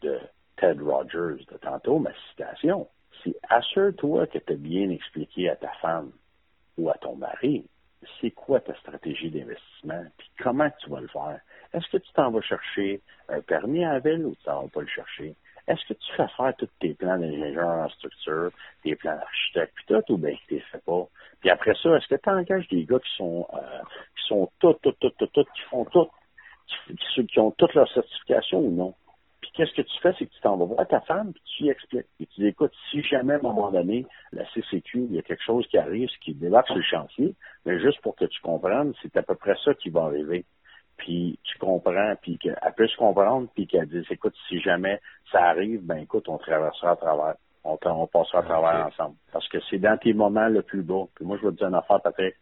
de Ted Rogers de tantôt, ma citation, c'est assure-toi que tu as bien expliqué à ta femme ou à ton mari c'est quoi ta stratégie d'investissement, puis comment tu vas le faire. Est-ce que tu t'en vas chercher un permis à la ville ou tu t'en vas pas le chercher? Est-ce que tu fais faire tous tes plans d'ingénieur en structure, tes plans d'architecte, puis tout, ou bien tu les fais pas? Puis après ça, est-ce que tu engages des gars qui sont euh, qui sont tout, tout, tout, tout, tout, qui font tout, qui, qui ont toutes leurs certifications ou non? Puis qu'est-ce que tu fais, c'est que tu t'en vas voir ta femme, puis tu expliques. Et tu dis, écoute, si jamais à un moment donné, la CCQ, il y a quelque chose qui arrive, ce qui débarque sur le chantier, mais juste pour que tu comprennes, c'est à peu près ça qui va arriver puis tu comprends, puis qu'elle puisse comprendre, puis qu'elle dise, écoute, si jamais ça arrive, ben écoute, on traversera à travers. On, on passera à travers ensemble. Parce que c'est dans tes moments le plus beau. Puis moi, je vais te dire une affaire, Patrick.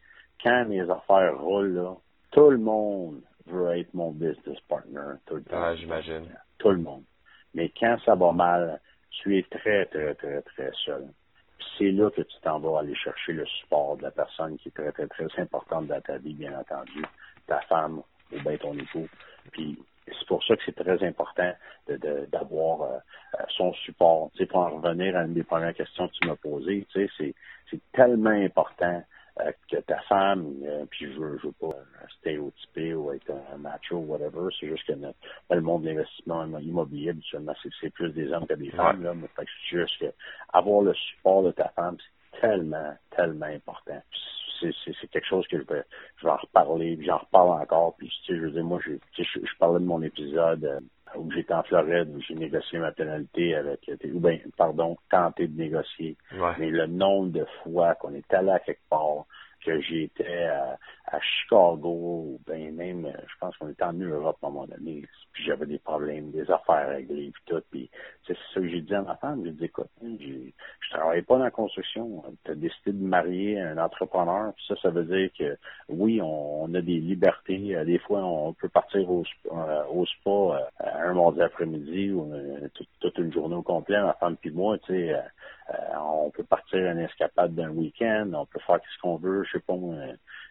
Quand mes affaires roulent, là, tout le monde veut être mon business partner tout le temps. Ah, j'imagine. Tout le monde. Mais quand ça va mal, tu es très, très, très, très seul. C'est là que tu t'en vas aller chercher le support de la personne qui est très, très, très importante dans ta vie, bien entendu. Ta femme ou bien ton époux. Puis c'est pour ça que c'est très important d'avoir euh, euh, son support. Tu sais, pour en revenir à une des premières questions que tu m'as posées, tu sais, c'est tellement important que ta femme, puis je veux, je veux pas stéréotyper ou être un macho ou whatever, c'est juste que le monde de l'investissement immobilier, habituellement, c'est plus des hommes que des femmes, là, mais c'est juste que avoir le support de ta femme, c'est tellement, tellement important c'est quelque chose que je vais, je vais en reparler, puis j'en reparle encore. Puis, tu sais, je veux dire, moi, je, je, je parlais de mon épisode euh, où j'étais en Floride, où j'ai négocié ma pénalité avec, ou bien, pardon, tenté de négocier. Mais le nombre de fois qu'on est allé à quelque part, que j'étais à, à, Chicago, ben même, je pense qu'on était en Europe à un moment donné, puis j'avais des problèmes, des affaires réglées, puis tout, puis c'est ça que j'ai dit à ma femme, j'ai dit, écoute, je travaille pas dans la construction, tu as décidé de marier un entrepreneur, puis ça, ça veut dire que, oui, on, a des libertés, euh, des fois, on peut partir au, euh, au spa euh, un mardi après-midi, ou toute, une journée au complet, ma femme puis moi, tu sais, on peut partir une escapade d'un week-end, on peut faire ce qu'on veut, je sais pas moi,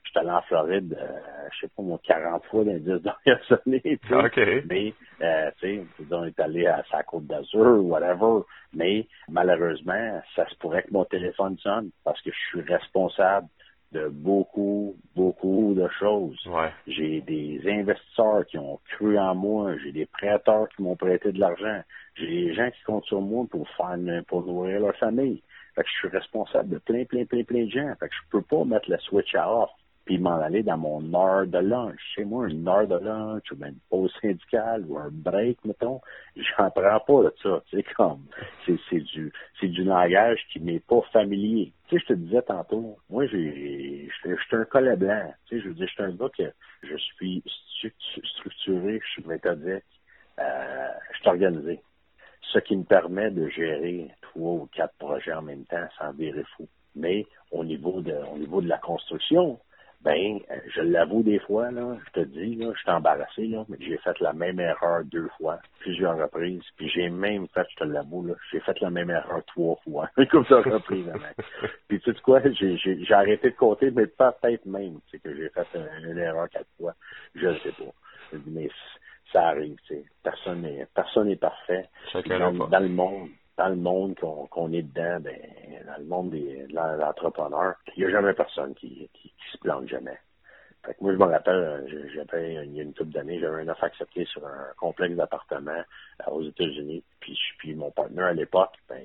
je suis allé en Floride, euh, je sais pas moi, 40 fois dans les 10 dernières années, tu sais. Mais, euh, tu sais, on est allé à sa côte d'Azur, whatever. Mais, malheureusement, ça se pourrait que mon téléphone sonne parce que je suis responsable de beaucoup, beaucoup de choses. J'ai des investisseurs qui ont cru en moi, j'ai des prêteurs qui m'ont prêté de l'argent, j'ai des gens qui comptent sur moi pour faire pour nourrir leur famille. Fait que je suis responsable de plein, plein, plein, plein de gens. Fait que je peux pas mettre la switch à off puis m'en aller dans mon heure de lunch. Chez moi, une heure de lunch ou une pause syndicale ou un break, mettons, j'en prends pas de ça. C'est comme, c'est, c'est du, c'est du langage qui m'est pas familier. Tu sais, je te disais tantôt, moi, j'ai, je suis un collet blanc. Tu sais, je veux dire, je un gars que je suis structuré, je suis méthodique, euh, je suis organisé. Ce qui me permet de gérer trois ou quatre projets en même temps sans virer fou. Mais au niveau de, au niveau de la construction, ben, je l'avoue des fois, là, je te dis, là, je suis embarrassé, là, mais j'ai fait la même erreur deux fois, plusieurs reprises, puis j'ai même fait, je te l'avoue, là, j'ai fait la même erreur trois fois, comme ça reprises, Puis tu sais quoi, j'ai, j'ai, j'ai arrêté de compter, mais peut-être même, tu sais, que j'ai fait une, erreur quatre fois, je ne sais pas. Mais ça arrive, tu sais. Personne n'est, personne n'est parfait. Dans, dans, le monde, dans le monde qu'on est dedans, ben, dans le monde des, de l'entrepreneur, il n'y a jamais personne qui, se plante jamais. Fait que moi, je me rappelle, j'avais, il y a une couple d'années, j'avais un offre accepté sur un complexe d'appartements euh, aux États-Unis. Puis, mon partenaire à l'époque, ben,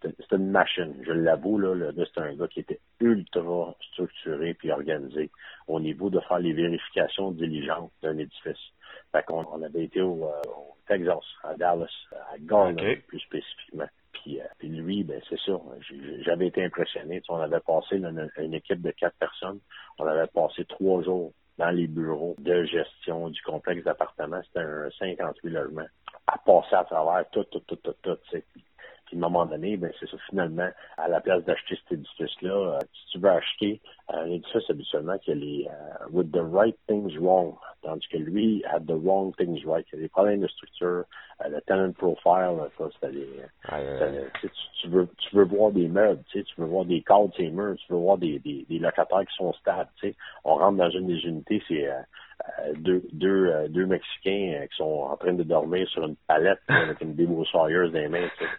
c'était une machine. Je l'avoue, là, c'était un gars qui était ultra structuré puis organisé au niveau de faire les vérifications diligentes d'un édifice. Fait qu'on on avait été au, euh, au Texas, à Dallas, à Garland, plus spécifiquement. Puis, euh, puis lui, ben c'est j'ai- J'avais été impressionné. Tu sais, on avait passé une, une équipe de quatre personnes. On avait passé trois jours dans les bureaux de gestion du complexe d'appartements. C'était un 58 logements. À passer à travers tout, tout, tout, tout, tout. tu sais. Puis, à un moment donné, ben c'est ça, finalement, à la place d'acheter cet édifice-là, euh, si tu veux acheter un édifice habituellement qui a les euh, with the right things wrong, tandis que lui had the wrong things right. Il y a des problèmes de structure, euh, le tenant profile, ça, des, aïe. tu, veux, tu veux voir des meubles, tu, sais, tu veux voir des cadres murs, tu veux voir des, des, des locataires qui sont stables. Tu sais. On rentre dans une des unités, c'est euh, euh, deux, deux, euh, deux Mexicains euh, qui sont en train de dormir sur une palette avec une débroussailleuse dans les mains. Tu sais.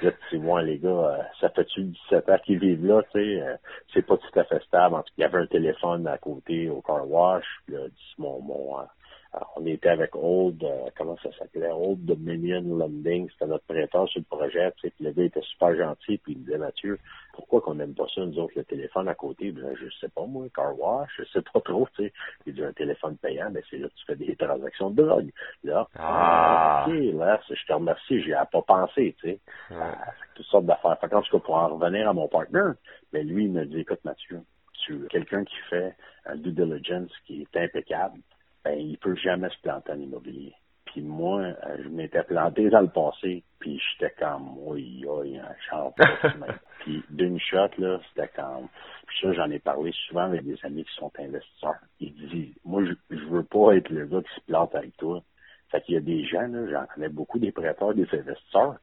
Puis Là, les gars, euh, ça fait-tu 17 ans qu'ils vivent là, tu sais, euh, c'est pas tout à fait stable. En tout cas, il y avait un téléphone à côté au car wash. Puis là, mon, mon, euh, alors, on était avec Old, euh, comment ça s'appelait, Old Dominion Lending, c'était notre prêteur sur le projet, tu sais, puis le gars était super gentil, puis il me disait, Mathieu, pourquoi qu'on n'aime pas ça, nous autres, le téléphone à côté? Ben, je sais pas, moi, car wash, je sais pas trop, tu sais. Il dit, un téléphone payant, ben, c'est là que tu fais des transactions de drogue. Là, Ah. ok, là, je te remercie, j'y ai pas pensé, tu sais. Euh, toutes sortes d'affaires. Fait qu'en tout cas, pour en revenir à mon partner, mais lui, il me dit, écoute, Mathieu, tu quelqu'un qui fait un due diligence qui est impeccable, ben, il peut jamais se planter en immobilier. Puis moi, euh, je m'étais planté dans le passé, puis j'étais comme, oui, oui, un char. puis d'une shot, là, c'était comme, puis ça, j'en ai parlé souvent avec des amis qui sont investisseurs. Ils disent, moi, je, je veux pas être le gars qui se plante avec toi. Fait qu'il y a des gens, là, j'en connais beaucoup des prêteurs, des investisseurs.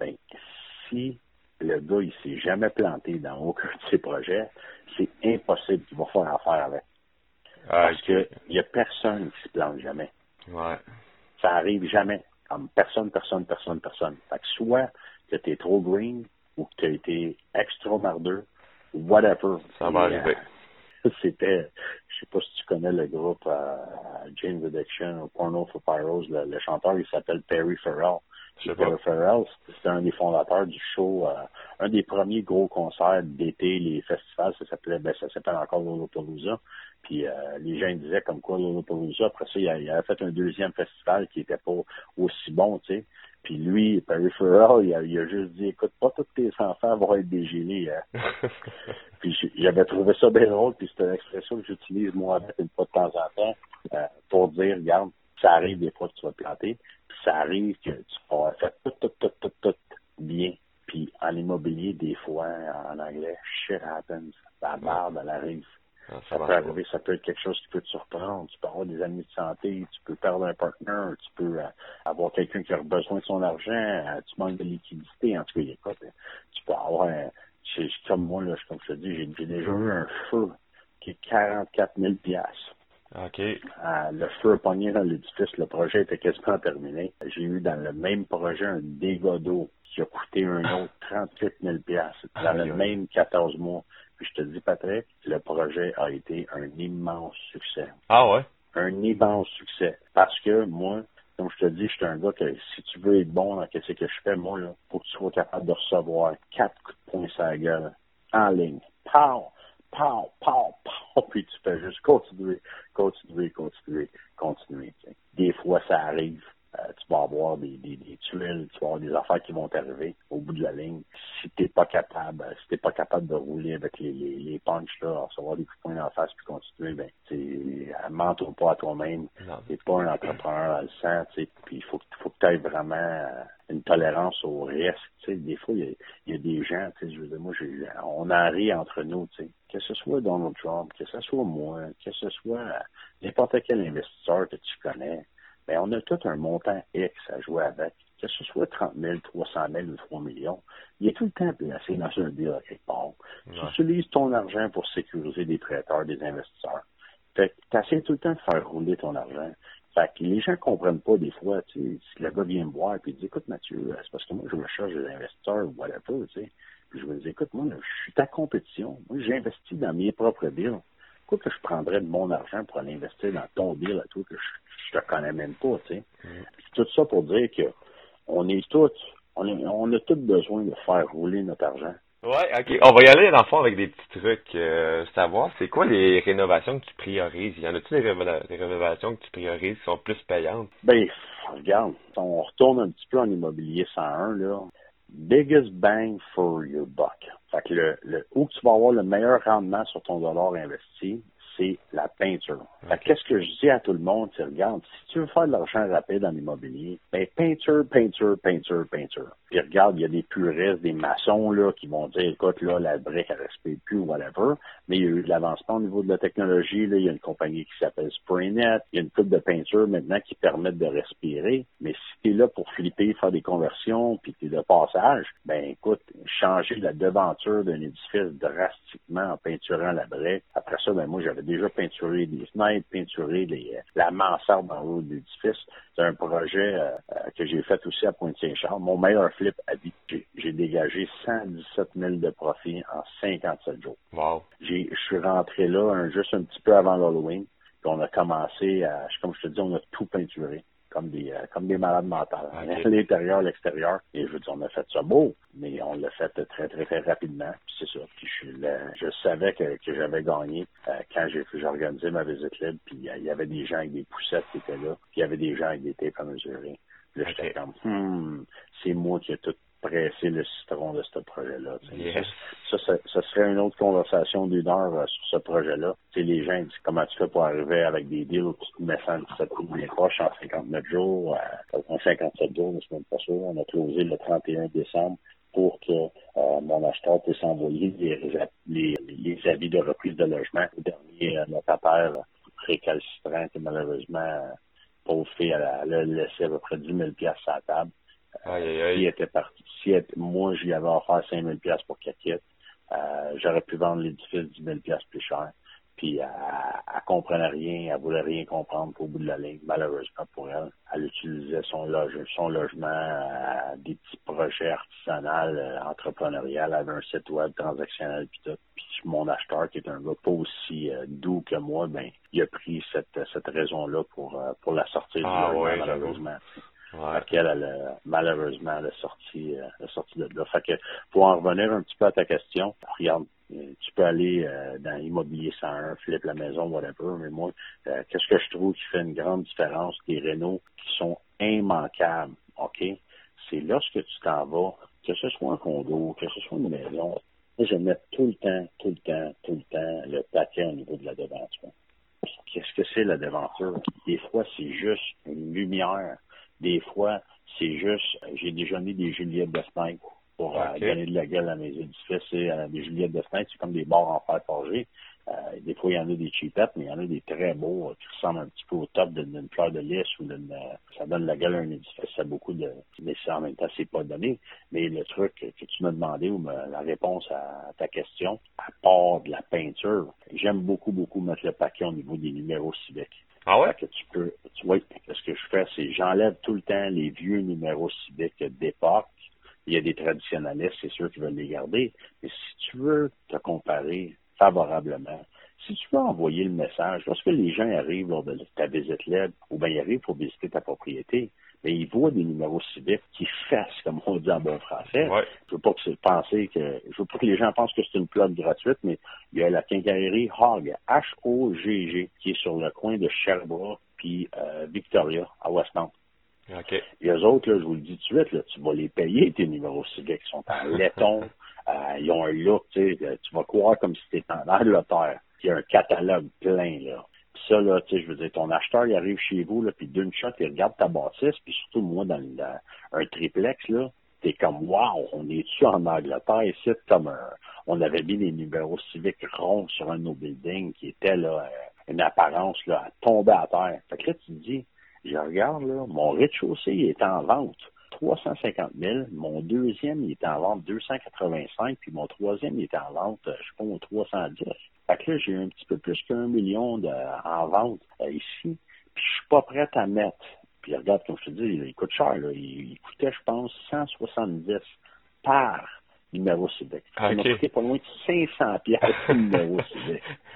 Ben, si le gars, il s'est jamais planté dans aucun de ses projets, c'est impossible qu'il va faire affaire avec. Parce que il y a personne qui se plante jamais. Ouais. Ça arrive jamais. Comme personne, personne, personne, personne. Fait que soit que tu es trop green ou que tu as été extra mardeux, whatever. Ça va arriver. euh, C'était, je sais pas si tu connais le groupe euh, James Addiction ou Porno for Pyros, le, le chanteur, il s'appelle Perry Farrell. Perry Farrell, c'était un des fondateurs du show, euh, un des premiers gros concerts d'été, les festivals, ça s'appelait, ben, ça s'appelle encore Lollapalooza. Puis euh, les gens disaient comme quoi Lollapalooza, après ça, il, il avait fait un deuxième festival qui était pas aussi bon, tu sais. Puis lui, Perry Farrell, il a, il a juste dit, écoute, pas tous tes enfants vont être dégélés. Hein. Puis j'avais trouvé ça bien drôle, puis c'est une expression que j'utilise moi avec une fois de temps en temps euh, pour dire, regarde, ça arrive des fois que tu vas te planter, ça arrive que tu vas faire tout, tout, tout, tout, tout bien. Puis en immobilier, des fois, en anglais, shit happens. La barbe, elle arrive. Ah, Ça marche peut arriver, ça peut être quelque chose qui peut te surprendre. Tu peux avoir des amis de santé, tu peux perdre un partenaire, tu peux euh, avoir quelqu'un qui a besoin de son argent, euh, tu manques de liquidité. En tout cas, écoute, tu peux avoir un, comme moi, là, je- comme je te dis, j'ai j'ai déjà eu un feu qui est 44 000 piastres. OK. Euh, le feu a pogné dans l'édifice, le projet était quasiment terminé. J'ai eu dans le même projet un dégât d'eau qui a coûté un autre 38 000 piastres dans le même 14 mois. Puis je te dis, Patrick, le projet a été un immense succès. Ah ouais? Un immense succès. Parce que moi, comme je te dis, je suis un gars que si tu veux être bon dans ce que je fais, moi, là, faut que tu sois capable de recevoir quatre coups de poing sur la gueule en ligne. Pow! Pow! Pow! Pow! Puis tu fais juste continuer, continuer, continuer, continuer. Des fois, ça arrive. Euh, tu vas avoir des, des, des tuiles, tu vas avoir des affaires qui vont t'arriver au bout de la ligne. Si t'es pas capable, euh, si t'es pas capable de rouler avec les, les, les punches, là, recevoir des coups de poing en face puis continuer, ben, tu mentoi pas à toi-même. T'es pas un entrepreneur dans le sang, tu sais. Puis il faut, que- faut que tu aies vraiment euh, une tolérance au risque, tu sais. Des fois, il y a, il y a des gens, tu sais, je veux dire, moi, j'ai- on en rit entre nous, tu sais. Que ce soit Donald Trump, que ce soit moi, que ce soit euh, n'importe quel investisseur que tu connais, ben, on a tout un montant X à jouer avec. Que ce soit 30 000, 300 000 ou 3 millions, il est tout le temps placé dans un deal à quelque part. Tu utilises ton argent pour sécuriser des prêteurs, des investisseurs. Fait que t'essaies tout le temps de faire rouler ton argent. Fait que les gens comprennent pas des fois, tu sais, si le gars vient me voir et il dit, écoute Mathieu, euh, c'est parce que moi je recherche des investisseurs ou whatever, tu sais. Puis je me dis, écoute, moi, je suis ta compétition. Moi, j'investis dans mes propres deals. Pourquoi que je prendrais de mon argent pour aller investir dans ton deal à toi que je, te connais même pas, tu sais. Puis Tout ça pour dire que on est tous, on, est- on a tous besoin de faire rouler notre argent. Ouais, ok. On va y aller dans le fond avec des petits trucs. Euh, savoir, c'est quoi les rénovations que tu priorises? Y en a-tu des, des, rénovations que tu priorises qui sont plus payantes? Ben, regarde, on retourne un petit peu en immobilier 101, là. Biggest bang for your buck. Fait que le, le, où tu vas avoir le meilleur rendement sur ton dollar investi, c'est la peinture. Qu'est-ce que je dis à tout le monde, regarde, si tu veux faire de l'argent rapide en immobilier, ben peinture, peinture, peinture, peinture. Puis regarde, il y a des puristes, des maçons là qui vont dire, écoute là, la brique elle respire plus whatever. Mais il y a eu de l'avancement au niveau de la technologie. Là, il y a une compagnie qui s'appelle Spraynet. Il y a une coupe de peinture maintenant qui permettent de respirer. Mais si tu es là pour flipper, faire des conversions, puis tu es de passage, ben écoute, changer la devanture d'un édifice drastiquement en peinturant la brique. Après ça, ben moi j'avais déjà peinturé des fenêtres, peinturé les, la mansarde en haut de l'édifice. C'est un projet euh, euh, que j'ai fait aussi à Pointe-Saint-Charles. Mon meilleur flip a dit j'ai dégagé 117 000 de profit en 57 jours. Wow. Je suis rentré là juste un petit peu avant l'Halloween. Puis on a commencé à, comme je te dis, on a tout peinturé comme des euh, comme des malades mentales. L'intérieur, l'extérieur. Et je veux dire, on a fait ça beau, mais on l'a fait très, très, très rapidement. Puis c'est ça. Puis je, je savais que, que j'avais gagné euh, quand j'ai organisé ma visite libre. Puis il y avait des gens avec des poussettes qui étaient là. Puis il y avait des gens avec des tapes à mesurer. Puis là, j'étais comme, hmm, c'est moi qui ai tout presser le citron de ce projet-là. Ça, ça, serait une autre conversation d'une heure euh, sur ce projet-là. les gens disent comment tu fais pour arriver avec des deals tu te mets 117 les proches en 59 jours, euh, en 57 jours, mais pas sûr. On a closé le 31 décembre pour que euh, mon acheteur puisse envoyer les, les, avis de reprise de logement au dernier notataire récalcitrant qui malheureusement, pauvre fille, elle a, laissé à peu près 10 000 à sa table. Aïe, était parti, si moi, lui avais offert 5 000 pour qu'elle quitte, euh, j'aurais pu vendre l'édifice 10 000 plus cher. Puis elle, elle comprenait rien, elle voulait rien comprendre au bout de la ligne, malheureusement pour elle. Elle utilisait son, loge, son logement à des petits projets artisanaux, euh, entrepreneuriaux. Elle avait un site web transactionnel puis tout. Puis mon acheteur, qui est un gars pas aussi euh, doux que moi, ben il a pris cette, cette raison-là pour, euh, pour la sortir du ah, logement, ouais, malheureusement. Ouais. elle, a malheureusement, elle sorti, euh, sorti de là. Fait que, pour en revenir un petit peu à ta question, regarde, euh, tu peux aller euh, dans l'immobilier 101, flip la maison, whatever, mais moi, qu'est-ce que je trouve qui fait une grande différence des rénaux qui sont immanquables, OK? C'est lorsque tu t'en vas, que ce soit un condo, que ce soit une maison, je mets tout le temps, tout le temps, tout le temps le paquet au niveau de la devanture. Qu'est-ce que c'est la devanture? Des fois, c'est juste une lumière des fois, c'est juste, j'ai déjà mis des Juliettes de fenêtre pour euh, donner de la gueule à mes édifices. Euh, des Juliettes de fenêtre, c'est comme des bords en fer forgé. Euh, des fois, il y en a des cheapettes, mais il y en a des très beaux qui ressemblent un petit peu au top d'une fleur de lys ou d'une. ça donne de la gueule à un édifice. Ça a beaucoup de. Mais ça, en même temps, c'est pas donné. Mais le truc que tu m'as demandé ou la réponse à ta question, à part de la peinture, j'aime beaucoup, beaucoup mettre le paquet au niveau des numéros civiques. Ah ouais? Que tu peux, ce que je fais, c'est j'enlève tout le temps les vieux numéros civiques d'époque. Il y a des traditionnalistes, c'est sûr, qui veulent les garder. Mais si tu veux te comparer favorablement, si tu veux envoyer le message, lorsque les gens arrivent lors de ta visite libre, ou bien ils arrivent pour visiter ta propriété, mais ils voient des numéros civiques qui fassent, comme on dit en bon français. Ouais. Je veux pas que penser que, je veux pas que les gens pensent que c'est une plug gratuite, mais il y a la quincaillerie Hog, H-O-G-G, qui est sur le coin de Sherbrooke puis euh, Victoria, à Westmount. OK. Et eux autres, là, je vous le dis tout de suite, là, tu vas les payer, tes numéros civiques. Ils sont en laiton, euh, ils ont un look, tu sais, tu vas croire comme si tu étais en Angleterre. Il y a un catalogue plein, là ça, là, tu sais, je veux dire, ton acheteur, il arrive chez vous, là, puis d'une shot, il regarde ta bâtisse, puis surtout, moi, dans un triplex, là, t'es comme, wow, on est-tu en Angleterre ici, comme un, on avait mis des numéros civiques ronds sur un de nos buildings qui était, là, euh, une apparence, là, à à terre. Fait que là, tu te dis, je regarde, là, mon rez-de-chaussée, est en vente. 350 000. Mon deuxième, il est en vente 285, puis mon troisième, il est en vente, euh, je sais pas, 310. Fait que là, j'ai un petit peu plus qu'un million de, en vente euh, ici, puis je suis pas prêt à mettre. Puis regarde, comme je te dis, il, coûte cher. Là. Il, coûtait, je pense, 170 par numéro civique. Ça m'a coûté pas loin de 500 piastres numéro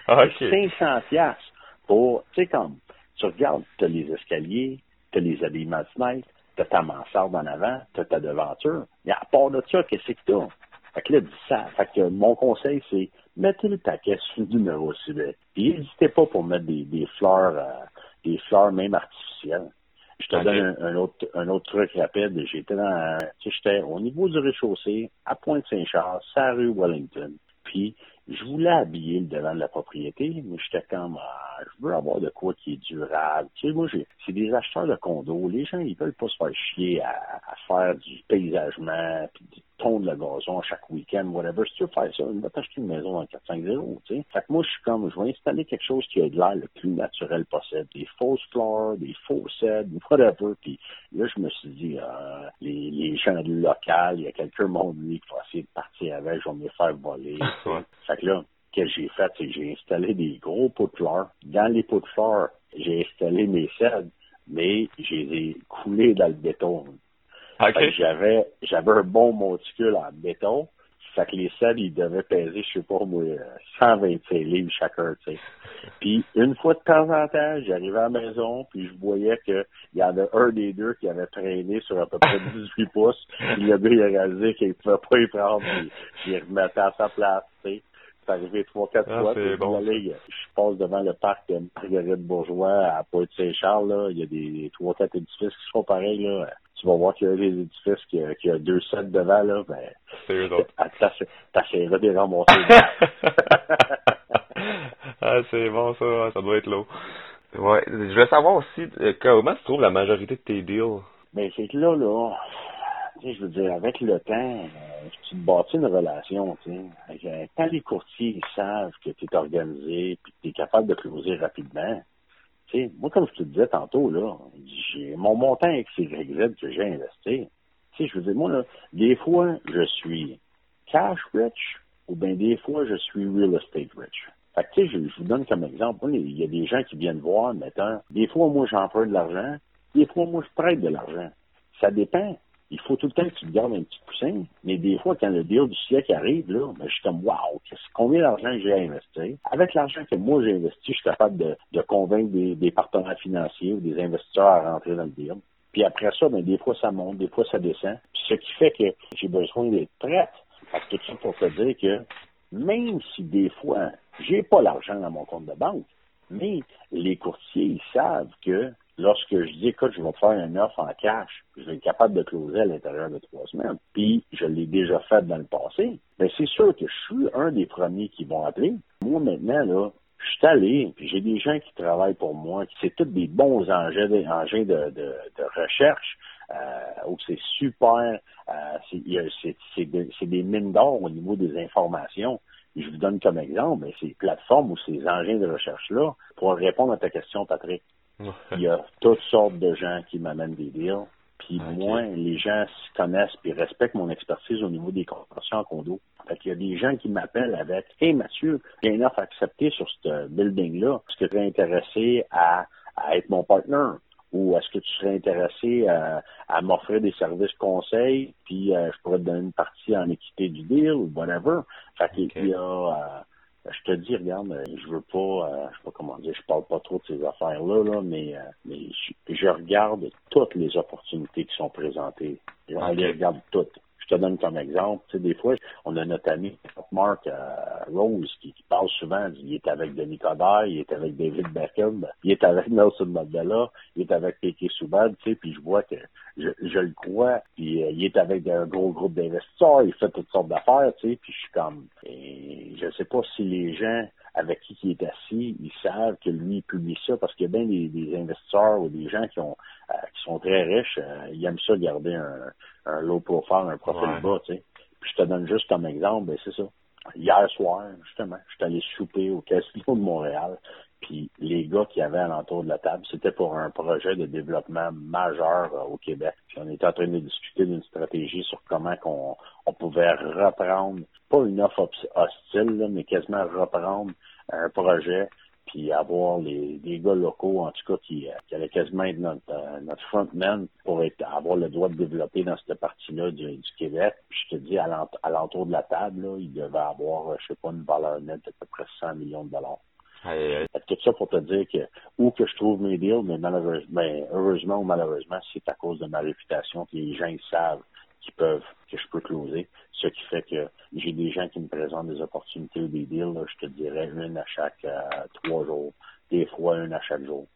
okay. 500 piastres pour, tu sais, comme, tu regardes, tu as les escaliers, tu as les habillements de fenêtre, tu as ta mansarde en avant, tu as ta devanture. Mais à part de ça, qu'est-ce que tu as? Fait que là, ça. Fait que mon conseil, c'est mettez le paquet sur le numéro cible. Puis n'hésitez pas pour mettre des, des fleurs, euh, des fleurs même artificielles. Je te donne un, autre, un autre truc rapide. J'étais dans, j'étais au niveau du rez-de-chaussée, à Pointe-Saint-Charles, sa rue Wellington. Puis, je voulais habiller le devant de la propriété, mais j'étais comme, ah, je veux avoir de quoi qui est durable. Tu sais, moi, c'est des acheteurs de condos. Les gens, ils veulent pas se faire chier à, à faire du paysagement, puis tondre le gazon chaque week-end, whatever. Si tu veux faire ça, va t'acheter une maison en 450, tu sais. Fait que moi, je suis comme, je vais installer quelque chose qui a de l'air le plus naturel possible. Des fausses fleurs, des faux cèdres, whatever. Puis là, je me suis dit, euh, les, les gens local, il y a quelqu'un mon qui va essayer de partir avec, je vais me les faire voler. fait que là, que j'ai fait, c'est que j'ai installé des gros pots de fleurs. Dans les pots de fleurs, j'ai installé mes cèdres, mais j'ai les coulés dans le béton. J'avais, j'avais un bon monticule en béton. Fait que les selles, ils devaient peser, je sais pas moi, 125 livres chacun, tu sais. Puis, une fois de temps en temps, j'arrivais à la maison, puis je voyais qu'il y avait un des deux qui avait traîné sur à peu près 18 pouces. Puis le gars, il a réalisé qu'il pouvait pas y prendre, puis il remettait à sa place, tu sais. C'est arrivé trois, quatre ah, fois. Bon. je passe devant le parc de Marguerite Bourgeois à Pointe-Saint-Charles, là. Il y a des trois, quatre édifices qui sont pareils, là tu vas voir qu'il y a des édifices qui, qui a deux sets devant, là, ben, c'est eux autres. T'essaieras de les ramasser. ah, c'est bon, ça, ça doit être lourd. Ouais, je veux savoir aussi, euh, comment se trouve la majorité de tes deals? Ben, c'est que là, là, tu je veux dire, avec le temps, euh, tu bâtis une relation, tu sais. Euh, quand les courtiers savent que tu es organisé puis que tu es capable de closer rapidement, moi, comme je te disais tantôt, là, j'ai mon montant XZ que j'ai investi. Tu sais, je veux dire, moi, là, des fois, je suis cash rich ou bien des fois, je suis real estate rich. Fait que, tu sais, je, je, vous donne comme exemple, il y a des gens qui viennent voir, mettons, des fois, moi, j'emprunte de l'argent, des fois, moi, je prête de l'argent. Ça dépend il faut tout le temps que tu te gardes un petit coussin. Mais des fois, quand le deal du siècle arrive, là, ben, je suis comme, wow, combien d'argent j'ai investi? Avec l'argent que moi j'ai investi, je suis capable de, convaincre des, partenaires financiers ou des investisseurs à rentrer dans le deal. Puis après ça, ben, des fois ça monte, des fois ça descend. Ce qui fait que j'ai besoin d'être prête. Fait que tout ça pour te dire que même si des fois, j'ai pas l'argent dans mon compte de banque, mais les courtiers, ils savent que lorsque je dis, écoute, je vais faire un offre en cash, je vais être capable de closer à l'intérieur de trois semaines, puis je l'ai déjà fait dans le passé, bien, c'est sûr que je suis un des premiers qui vont appeler. Moi, maintenant, là, je suis allé, puis j'ai des gens qui travaillent pour moi, c'est tous des bons engins, de, recherche, euh, où c'est super, euh, c'est des mines d'or au niveau des informations. je vous donne comme exemple, mais ces plateformes ou ces engins de recherche-là, pour répondre à ta question, Patrick, il y a toutes sortes de gens qui m'amènent des deals. Puis moi, les gens se connaissent et respectent mon expertise au niveau des conventions en condo. Fait qu'il y a des gens qui m'appellent avec Hey Mathieu, a une offre acceptée sur ce building-là. Est-ce que tu es intéressé à, être mon partenaire? Ou est-ce que tu serais intéressé à, m'offrir des services conseils, puis euh, je pourrais te donner une partie en équité du deal ou whatever. Fait qu'il y a euh, je te dis, regarde, euh, je veux pas, euh, je sais pas comment dire, je parle pas trop de ces affaires-là, là, mais, euh, mais je, regarde toutes les opportunités qui sont présentées. On les regarde toutes. Je te donne comme exemple, tu sais, des fois, on a notre ami Mark Rose qui, parle souvent, il est avec Denis Coderre, il est avec David Beckham, il est avec Nelson Mandela, il est avec Piquet Souban, tu sais, puis je vois que je, je le crois, puis il est avec un gros groupe d'investisseurs, il fait toutes sortes d'affaires, tu sais, puis je suis comme, je ne sais pas si les gens avec qui il est assis, ils savent que lui, il publie ça parce qu'il y a bien des, investisseurs ou des gens qui ont euh, qui sont très riches, euh, ils aiment ça garder un, un low profile, un profil bas, tu sais. Puis je te donne juste comme exemple, ben c'est ça. Hier soir, justement, je suis allé souper au Casino de Montréal. Puis les gars qui avaient alentour de la table, c'était pour un projet de développement majeur euh, au Québec. Puis on était en train de discuter d'une stratégie sur comment qu'on on pouvait reprendre, pas une offre hostile, mais quasiment reprendre un projet puis avoir les, des gars locaux, en tout cas, qui, euh, qui allaient quasiment être notre, euh, notre frontman pour avoir le droit de développer dans cette partie-là du, du, Québec. Puis je te dis, à l'entour de la table, là, il devait avoir, je sais pas, une valeur nette d'à peu près 100 millions de dollars. Tout ça pour te dire que où que je trouve mes deals, mais malheureusement, ben, heureusement ou malheureusement, c'est à cause de ma réputation que les gens ils savent qui peuvent, que je peux closer. Ce qui fait que j'ai des gens qui me présentent des opportunités ou des deals, je te dirais une à chaque euh, trois jours, des fois une à chaque jour.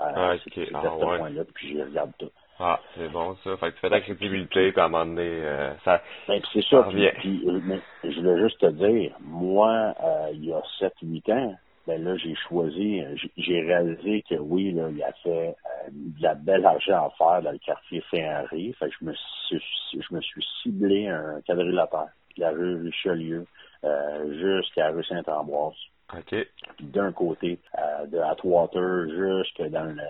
Euh, ah, c'est ah, ce point-là, puis je regarde tout. Ah, c'est bon ça. Fait que tu fais de la crédibilité, puis à un moment donné, euh, ça. Ben, c'est ça. Puis, je voulais juste te dire, moi, il y a 7-8 ans, ben là, j'ai choisi, j'ai réalisé que oui, là, il y a fait euh, de la belle argent à faire dans le quartier Saint-Henri. Fait que je me suis, je me suis ciblé un quadrilatère, de la rue Richelieu euh, jusqu'à la rue Saint-Ambroise. OK. D'un côté, euh, de Atwater jusque dans le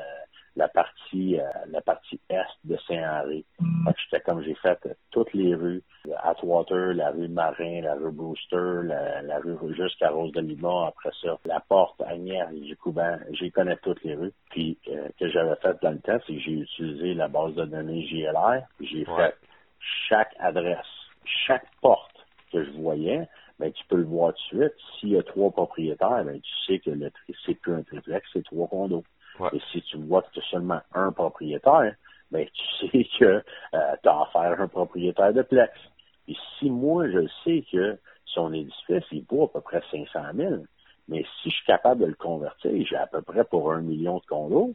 la partie euh, la partie est de Saint-Henri. Mm. J'étais comme j'ai fait toutes les rues, Atwater, la rue Marin, la rue Brewster, la, la rue jusqu'à Rose de Lima, après ça, la porte Agnières, du Couban, j'y connais toutes les rues. Puis euh, que j'avais fait dans le test, c'est que j'ai utilisé la base de données JLR, j'ai fait chaque adresse, chaque porte que je voyais, ben, tu peux le voir tout de suite. S'il y a trois propriétaires, ben, tu sais que le c'est plus un triplex, c'est trois condos. Et si tu vois que tu as seulement un propriétaire, ben, tu sais que euh, tu as affaire à un propriétaire de plex. Et si moi, je sais que son édifice, il vaut à peu près 500 000, mais si je suis capable de le convertir, j'ai à peu près pour un million de condos,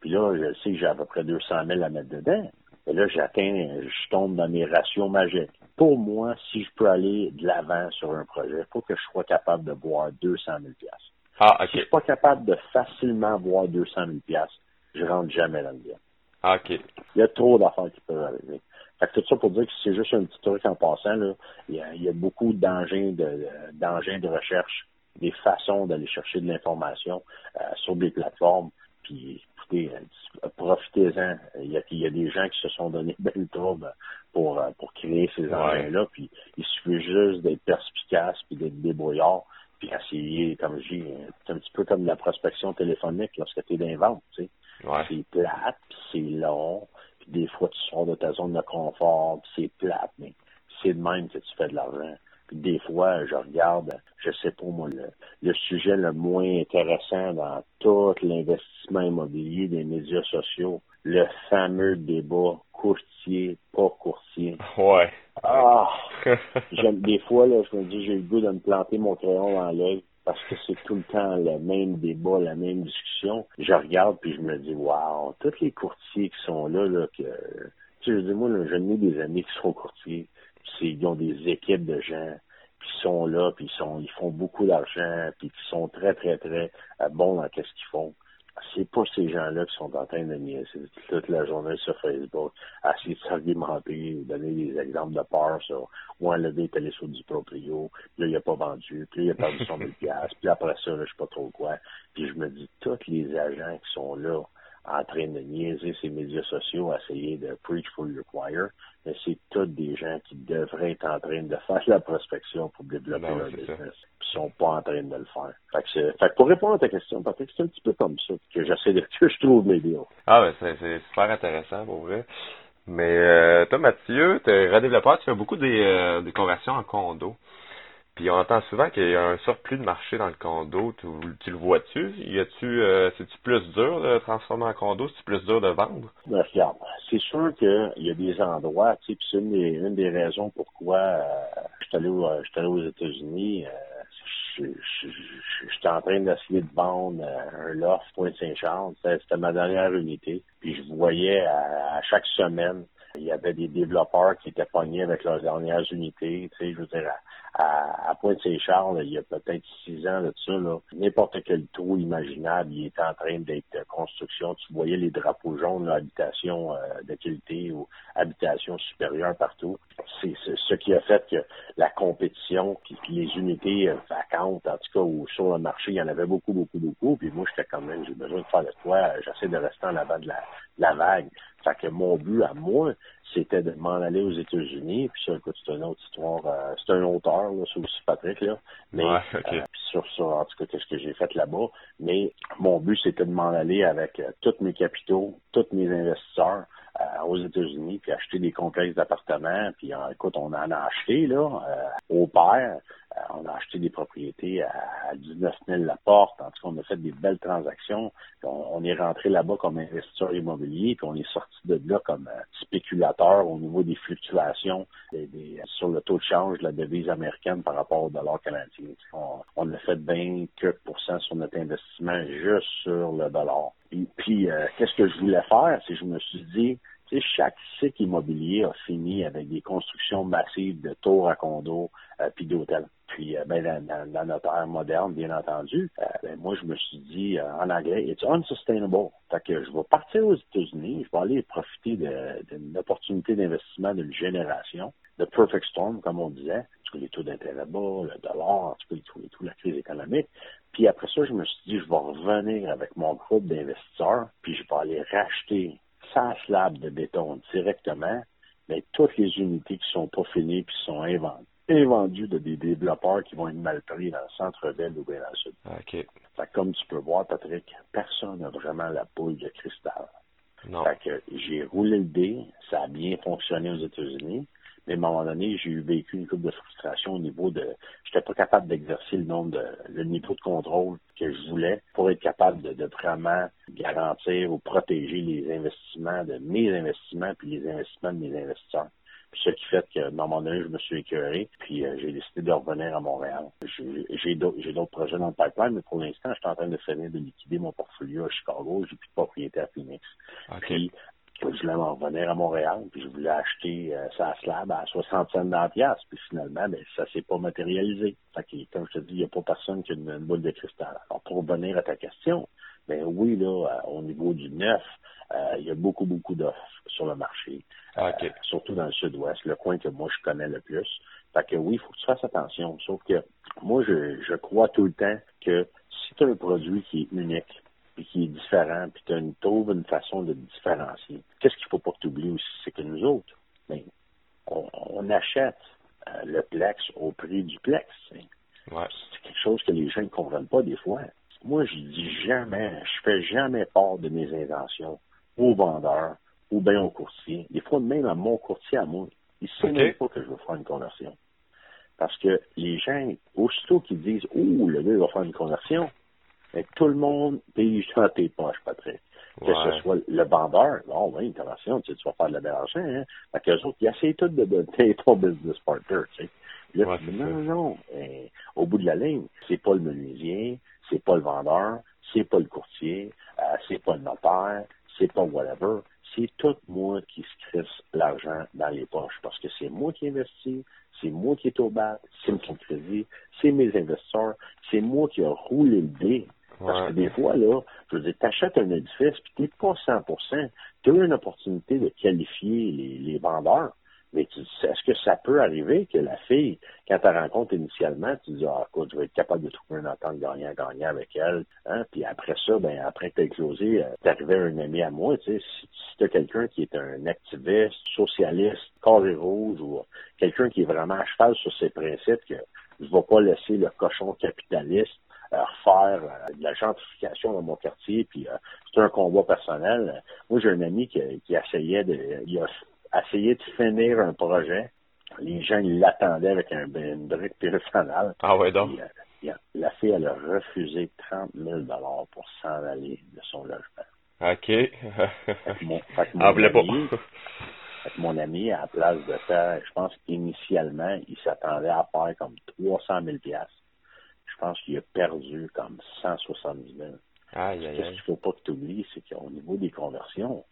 puis là, je sais que j'ai à peu près 200 000 à mettre dedans, et là, j'atteins, je tombe dans mes ratios magiques. Pour moi, si je peux aller de l'avant sur un projet, il faut que je sois capable de boire 200 000 ah, OK. Si je suis pas capable de facilement boire 200 000 je rentre jamais dans le bien. Ah, OK. Il y a trop d'affaires qui peuvent arriver. Fait que tout ça pour dire que c'est juste un petit truc en passant, là, il, y a, beaucoup d'engins de, d'engins de recherche, des façons d'aller chercher de l'information euh, sur des plateformes. Puis écoutez, euh, profitez-en. Il y, a, il y a des gens qui se sont donné belle trouble pour, euh, pour créer ces engins-là. Puis il suffit juste d'être perspicace puis d'être débrouillard puis essayer, comme je dis, c'est un petit peu comme la prospection téléphonique lorsque tu es d'invente, tu sais. C'est plate, puis c'est long, puis des fois tu sors de ta zone de confort, puis c'est plate, mais c'est de même que tu fais de l'argent. Puis des fois, je regarde, je sais pas moi, le, le sujet le moins intéressant dans tout l'investissement immobilier des médias sociaux, le fameux débat courtier, pas courtier. Ouais. Ah! j'aime, des fois, là, je me dis, j'ai le goût de me planter mon crayon dans l'œil parce que c'est tout le temps le même débat, la même discussion. Je regarde puis je me dis, waouh, tous les courtiers qui sont là, là, que, tu sais, je dis, moi, là, je des amis qui sont courtiers, ils ont des équipes de gens qui sont là, puis ils sont, ils font beaucoup d'argent, puis qui sont très, très, très euh, bons dans qu'est-ce qu'ils font c'est pas ces gens-là qui sont en train de niaiser toute la journée sur Facebook, à essayer de s'argumenter ou donner des exemples de peur sur levé est allé sur du proprio, puis là, il a pas vendu, puis là, il a perdu son 1000 puis après ça, là, je sais pas trop quoi. Puis je me dis, tous les agents qui sont là, en train de niaiser ces médias sociaux, essayer de preach for your choir, mais c'est tous des gens qui devraient être en train de faire la prospection pour développer leur business, puis sont pas en train de le faire. Fait que, fait que pour répondre à ta question, Patrick, c'est un petit peu comme ça que j'essaie de que je trouve mes deals. Ah ouais, c'est super intéressant pour vrai. Mais euh, toi, Mathieu, tu es redéveloppeur, tu fais beaucoup des, euh, des conversions en condo. Puis on entend souvent qu'il y a un surplus de marché dans le condo. Tu, tu le vois-tu? Y a-tu, euh, c'est-tu plus dur de transformer en condo? C'est-tu plus dur de vendre? Ben, regarde, c'est sûr qu'il y a des endroits, tu sais, c'est une des, une des raisons pourquoi euh, je suis allé, euh, allé, aux États-Unis. Euh, J'étais en train d'essayer de vendre euh, un loft Pointe-Saint-Charles. C'était ma dernière unité. Puis je voyais à, à chaque semaine il y avait des développeurs qui étaient pognés avec leurs dernières unités. Tu sais, je veux dire, à, à Pointe-Saint-Charles, il y a peut-être six ans de ça, là, n'importe quel trou imaginable, il était en train d'être construction. Tu voyais les drapeaux jaunes, habitation euh, de qualité ou habitation supérieure partout. C'est ce qui a fait que la compétition, puis, les unités euh, vacantes, en tout cas, ou sur le marché, il y en avait beaucoup, beaucoup, beaucoup. Puis moi, j'étais quand même, j'ai besoin de faire de quoi. J'essaie de rester en avant de la, de la vague. Fait que mon but à moi, c'était de m'en aller aux États-Unis. Puis ça, écoute, c'est une autre histoire. Euh, c'est un auteur, là, c'est aussi Patrick, là. Mais euh, sur ça, en tout cas, qu'est-ce que j'ai fait là-bas. Mais mon but, c'était de m'en aller avec euh, tous mes capitaux, tous mes investisseurs aux États-Unis, puis acheter des complexes d'appartements. Puis écoute, on en a acheté, là, au père. On a acheté des propriétés à, 19 000 la porte. En tout cas, on a fait des belles transactions. On, est rentré là-bas comme investisseur immobilier, puis on est sorti de là comme spéculateur investisseurs au niveau des fluctuations sur le taux de change de la devise américaine par rapport au dollar canadien. On, a fait 20% sur notre investissement juste sur le dollar. Et puis, euh, qu'est-ce que je voulais faire? C'est que je me suis dit, chaque cycle immobilier a fini avec des constructions massives de tours à condos euh, puis d'hôtels. Puis, euh, ben, dans, notre ère moderne, bien entendu, euh, ben, moi, je me suis dit en anglais, it's unsustainable. Fait que je vais partir aux États-Unis, je vais aller profiter d'une opportunité d'investissement d'une génération, de perfect storm, comme on disait. Connais les taux d'intérêt bas, le dollar, tu connais tout, la crise économique. Puis après ça, je me suis dit, je vais revenir avec mon groupe d'investisseurs, puis je vais aller racheter sa slab de béton directement, mais toutes les unités qui sont pas finies puis sont invendues, de des développeurs qui vont être mal pris dans le centre-ville ou bien dans le sud. OK. comme tu peux voir, Patrick, personne n'a vraiment la boule de cristal. Non. Fait que j'ai roulé le dé, ça a bien fonctionné aux États-Unis. Mais à un moment donné, j'ai eu vécu une coupe de frustration au niveau de, j'étais pas capable d'exercer le nombre de, le niveau de contrôle que je voulais pour être capable de, vraiment garantir ou protéger les investissements de mes investissements puis les investissements de mes investisseurs. Puis ce qui fait que, à un moment donné, je me suis écœuré, puis euh, j'ai décidé de revenir à Montréal. J'ai d'autres projets dans le pipeline, mais pour l'instant, je suis en train de finir de liquider mon portfolio à Chicago. J'ai plus de propriété à Phoenix. Okay je voulais m'en revenir à Montréal, puis je voulais acheter euh, sa slab à 60 cents dans pièce, puis finalement, ben, ça s'est pas matérialisé. Fait que, comme je te dis, il n'y a pas personne qui a une, boule de cristal. Alors, pour revenir à ta question, ben oui, là, euh, au niveau du neuf, euh, il y a beaucoup, beaucoup d'offres sur le marché. surtout dans le sud-ouest, le coin que moi je connais le plus. Fait que oui, il faut que tu fasses attention. Sauf que moi, je, je crois tout le temps que si tu as un produit qui est unique, puis qui est différent, puis tu trouves une façon de différencier. Qu'est-ce qu'il faut pas que tu oublies aussi, c'est que nous autres, ben, on, achète euh, le plex au prix du plex. C'est quelque chose que les gens ne comprennent pas des fois. Moi, je dis jamais, je fais jamais part de mes intentions aux vendeurs ou bien aux courtiers. Des fois, même à mon courtier à moi, il ne sait même pas que je veux faire une conversion. Parce que les gens, aussitôt qu'ils disent, oh, le gars va faire une conversion, tout le monde pige dans tes poches, Patrick. Que ce soit le vendeur, bon, oui, conversion, tu, sais, tu vas faire de la argent, hein. Fait qu'eux autres, ils essayent tout de donner ton business partner, tu sais. Là, non, non, non. Eh, au bout de la ligne, c'est pas le menuisier, c'est pas le vendeur, c'est pas le courtier, euh, c'est pas le notaire, c'est pas whatever. C'est tout moi qui se crisse l'argent dans les poches parce que c'est moi qui investis, c'est moi qui est au bas, c'est mon crédit, c'est mes investisseurs, c'est moi qui a roulé le dé parce que des fois, là, je veux dire, t'achètes un édifice, puis t'es pas 100%, tu as une opportunité de qualifier les, les vendeurs, mais est-ce que ça peut arriver que la fille, quand tu rencontres initialement, tu dis, ah, écoute, je vais être capable de trouver un entente gagnant-gagnant avec elle, hein, puis après ça, ben, après que t'as éclosé, euh, à un ami à moi, tu sais, si, si t'as quelqu'un qui est un activiste, socialiste, carré rouge, ou quelqu'un qui est vraiment à cheval sur ses principes, que je vais pas laisser le cochon capitaliste refaire euh, de la gentrification dans mon quartier, puis euh, c'est un combat personnel. Moi, j'ai un ami qui, essayait de, il a essayé de finir un projet. Les gens, l'attendaient avec un, une brique personnelle. Ah ouais, donc. Euh, la fille, elle a refusé 30 000 pour s'en aller de son logement. OK. mon, voulait pas. mon ami, à la place de faire, je pense qu'initialement, il s'attendait à faire comme 300 000 je pense qu'il a perdu comme 170 000. Aïe, Ce qu'il ne faut pas que tu oublies, c'est qu'au niveau des conversions,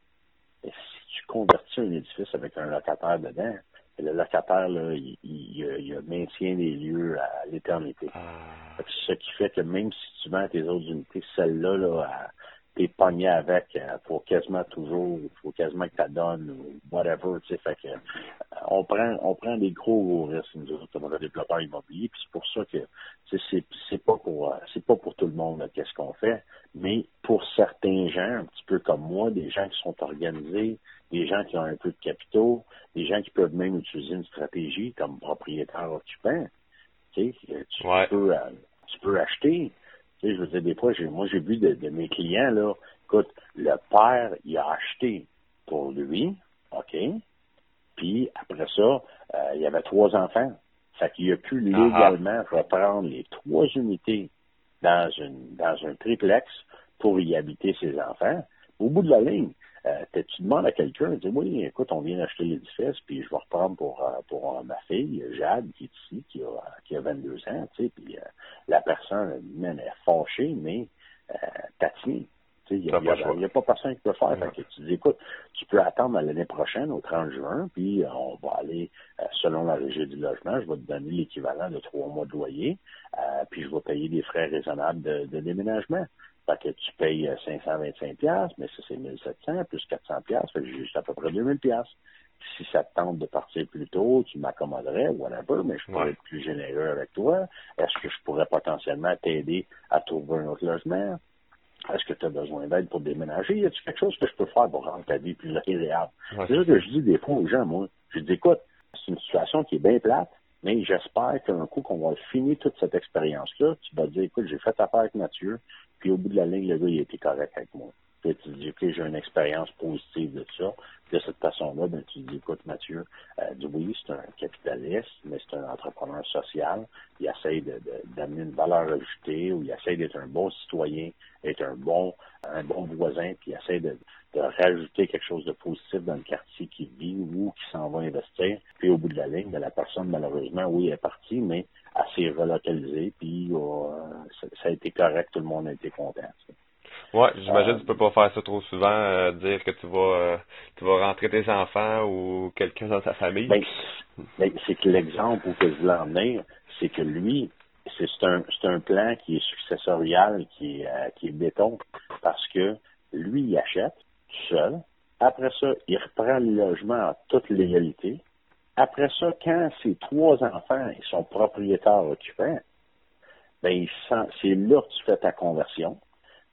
si tu convertis un édifice avec un locataire dedans, le locataire, là, il, il, maintient les lieux à l'éternité. Ah. Ce qui fait que même si tu vends tes autres unités, celle-là, là, t'es pogné avec, euh, faut quasiment toujours, faut quasiment que tu donnes ou whatever, tu sais, fait que euh, on prend on prend des gros, gros risques nous autres comme développeur immobilier, puis c'est pour ça que c'est c'est pas pour euh, c'est pas pour tout le monde qu'est-ce qu'on fait, mais pour certains gens, un petit peu comme moi, des gens qui sont organisés, des gens qui ont un peu de capitaux, des gens qui peuvent même utiliser une stratégie comme propriétaire occupant, tu sais, tu peux tu peux acheter je veux dire, des fois, moi, j'ai vu de, mes clients, là, écoute, le père, il a acheté pour lui, OK, puis après ça, euh, il y avait trois enfants. Fait qu'il a pu légalement reprendre les trois unités dans une dans un triplex pour y habiter ses enfants. Au bout de la ligne, euh, tu demandes à quelqu'un, dis oui, écoute, on vient d'acheter l'édifice, puis je vais reprendre pour euh, pour euh, ma fille, Jade, qui est ici, qui a, qui a 22 ans, tu sais, puis la personne, elle est fâchée, mais euh, tatine. Il n'y a, pas personne qui peut faire. Fait que tu dis, écoute, tu peux attendre l'année prochaine, au 30 juin, puis on va aller, selon la régie du logement, je vais te donner l'équivalent de trois mois de loyer, puis je vais payer des frais raisonnables de, de déménagement. Fait que tu payes 525 euh, mais ça c'est 1700 plus 400 fait que j'ai juste à peu près 2000 Si ça te tente de partir plus tôt, tu m'accommoderais, whatever, mais je pourrais être plus généreux avec toi. Est-ce que je pourrais potentiellement t'aider à trouver un autre logement? Est-ce que tu as besoin d'aide pour déménager? Y a-t-il quelque chose que je peux faire pour rendre ta vie plus agréable? C'est ça que je dis des fois aux gens, moi. Je dis, écoute, c'est une situation qui est bien plate, mais j'espère qu'un coup qu'on va finir toute cette expérience-là, tu vas dire, écoute, j'ai fait affaire avec Mathieu, puis au bout de la ligne, le gars, il était correct avec moi. Puis tu dis, OK, j'ai une expérience positive de ça. de cette façon-là, ben, tu dis, écoute, Mathieu, euh, oui, c'est un capitaliste, mais c'est un entrepreneur social. Il essaie d'amener une valeur ajoutée ou il essaie d'être un bon citoyen, être un bon, un bon voisin, puis il essaie de, de rajouter quelque chose de positif dans le quartier qui vit ou qui s'en va investir. Puis au bout de la ligne, ben, la personne, malheureusement, oui, est partie, mais elle s'est relocalisée, puis euh, ça, a été correct, tout le monde a été content. Ouais, j'imagine que tu peux pas faire ça trop souvent, euh, dire que tu vas euh, tu vas rentrer tes enfants ou quelqu'un dans ta famille. Ben, ben, c'est que l'exemple où que je voulais en c'est que lui, c'est un c'est un plan qui est successorial, qui est qui est béton, parce que lui, il achète, seul. Après ça, il reprend le logement en toute légalité. Après ça, quand ses trois enfants sont propriétaires occupants, ben, c'est là que tu fais ta conversion.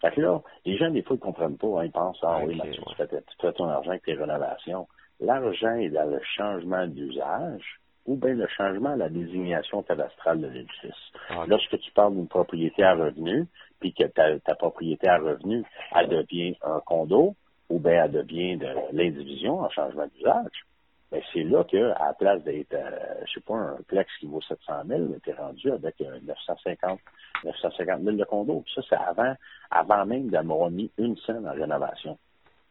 Fait que là, les gens, des fois, ils comprennent pas. Hein. ils pensent, ah oui, tu, fais, ton argent avec tes rénovations. L'argent est dans le changement d'usage ou bien le changement à la désignation cadastrale de l'édifice. Lorsque tu parles d'une propriété à revenu, puis que ta, ta propriété à revenu, elle devient un condo, ou bien elle devient de l'indivision en changement d'usage, ben c'est là que, à la place d'être, euh, je sais pas, un plex qui vaut 700 000, tu es rendu avec 950, 950 000 de condo. Ça, c'est avant, avant même d'avoir mis une scène en rénovation.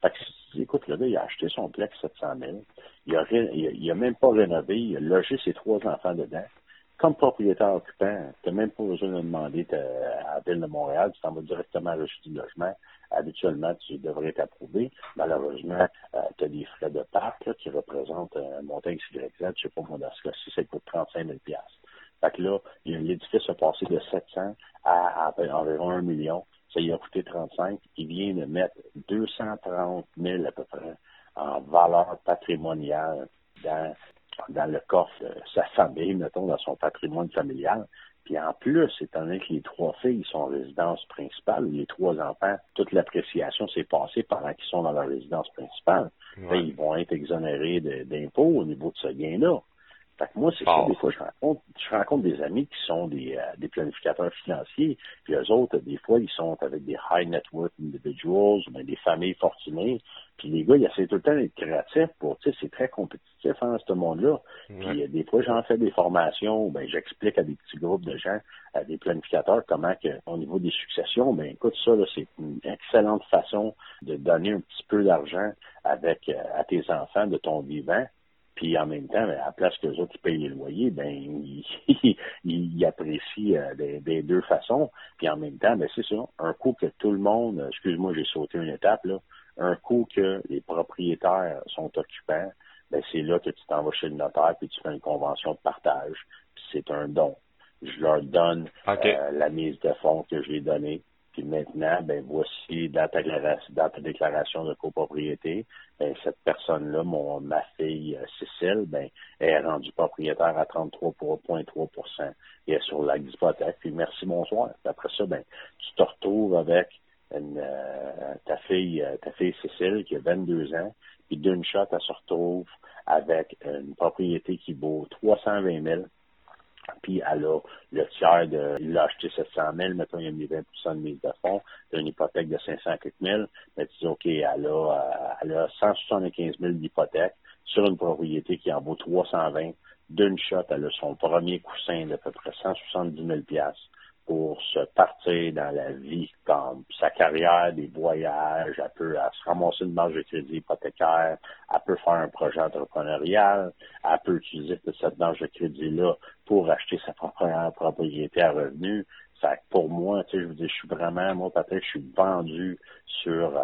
Fait que, écoute, le gars, il a acheté son plex 700 000. Il a, il a, même pas rénové. Il a logé ses trois enfants dedans comme propriétaire occupant, tu n'as même pas besoin de demander à la Ville de Montréal, tu t'en vas directement à du logement. Habituellement, tu devrais être approuvé. Malheureusement, euh, tu as des frais de parc qui représentent un montant XYZ, je ne sais pas, moi, dans ce cas-ci, ça coûte 35 000 Fait que là, l'édifice a passé de 700 à, environ 1 million. Ça y a coûté 35. Il vient de mettre 230 000 à peu près en valeur patrimoniale dans dans le coffre de sa famille, mettons, dans son patrimoine familial. Puis en plus, étant donné que les trois filles sont en résidence principale, les trois enfants, toute l'appréciation s'est passée pendant qu'ils sont dans leur résidence principale. ils vont être exonérés d'impôts au niveau de ce gain-là. Fait que moi, c'est ça, des fois, je rencontre, je rencontre des amis qui sont des, euh, des planificateurs financiers, puis eux autres, des fois, ils sont avec des high net worth individuals, ou des familles fortunées, puis les gars, ils essaient tout le temps d'être créatifs pour, tu sais, c'est très compétitif, hein, ce monde-là. Puis euh, des fois, j'en fais des formations, ben, j'explique à des petits groupes de gens, à des planificateurs, comment que, au niveau des successions, ben, écoute, ça, c'est une excellente façon de donner un petit peu d'argent avec, euh, à tes enfants de ton vivant puis en même temps, ben, à la place que les autres payent les loyers, ben ils, apprécient euh, des, deux façons. Puis en même temps, ben c'est ça, un coup que tout le monde, excuse-moi, j'ai sauté une étape là, un coup que les propriétaires sont occupants, ben c'est là que tu t'en vas chez le notaire puis tu fais une convention de partage. Puis c'est un don. Je leur donne euh, la mise de fonds que je ai donnée. Puis maintenant, ben voici dans ta, déclaration de copropriété, ben, cette personne-là, mon ma fille euh, Cécile, ben, est rendue propriétaire à 33,3 et est sur la d'hypothèque. Puis merci, bonsoir. Puis après ça, ben, tu te retrouves avec euh, ta fille, euh, ta fille Cécile qui a 22 ans, puis d'une shot, elle se retrouve avec une propriété qui vaut 320 000 puis elle a le tiers de, il a acheté 700 000, mettons, il a mis 20 de mise de fonds, une hypothèque de 500 000, mais tu dis, OK, elle a, elle a 175 000 d'hypothèque sur une propriété qui en vaut 320. D'une shot, elle a son premier coussin d'à peu près 170 000 pour se partir dans la vie, comme sa carrière, des voyages, elle peut se ramasser une marge de crédit hypothécaire, elle peut faire un projet entrepreneurial, elle peut utiliser cette marge de crédit-là pour acheter sa propre propriété à revenu. Fait pour moi, tu sais, je vous dis, je suis vraiment, moi, Patrick, je suis vendu sur euh,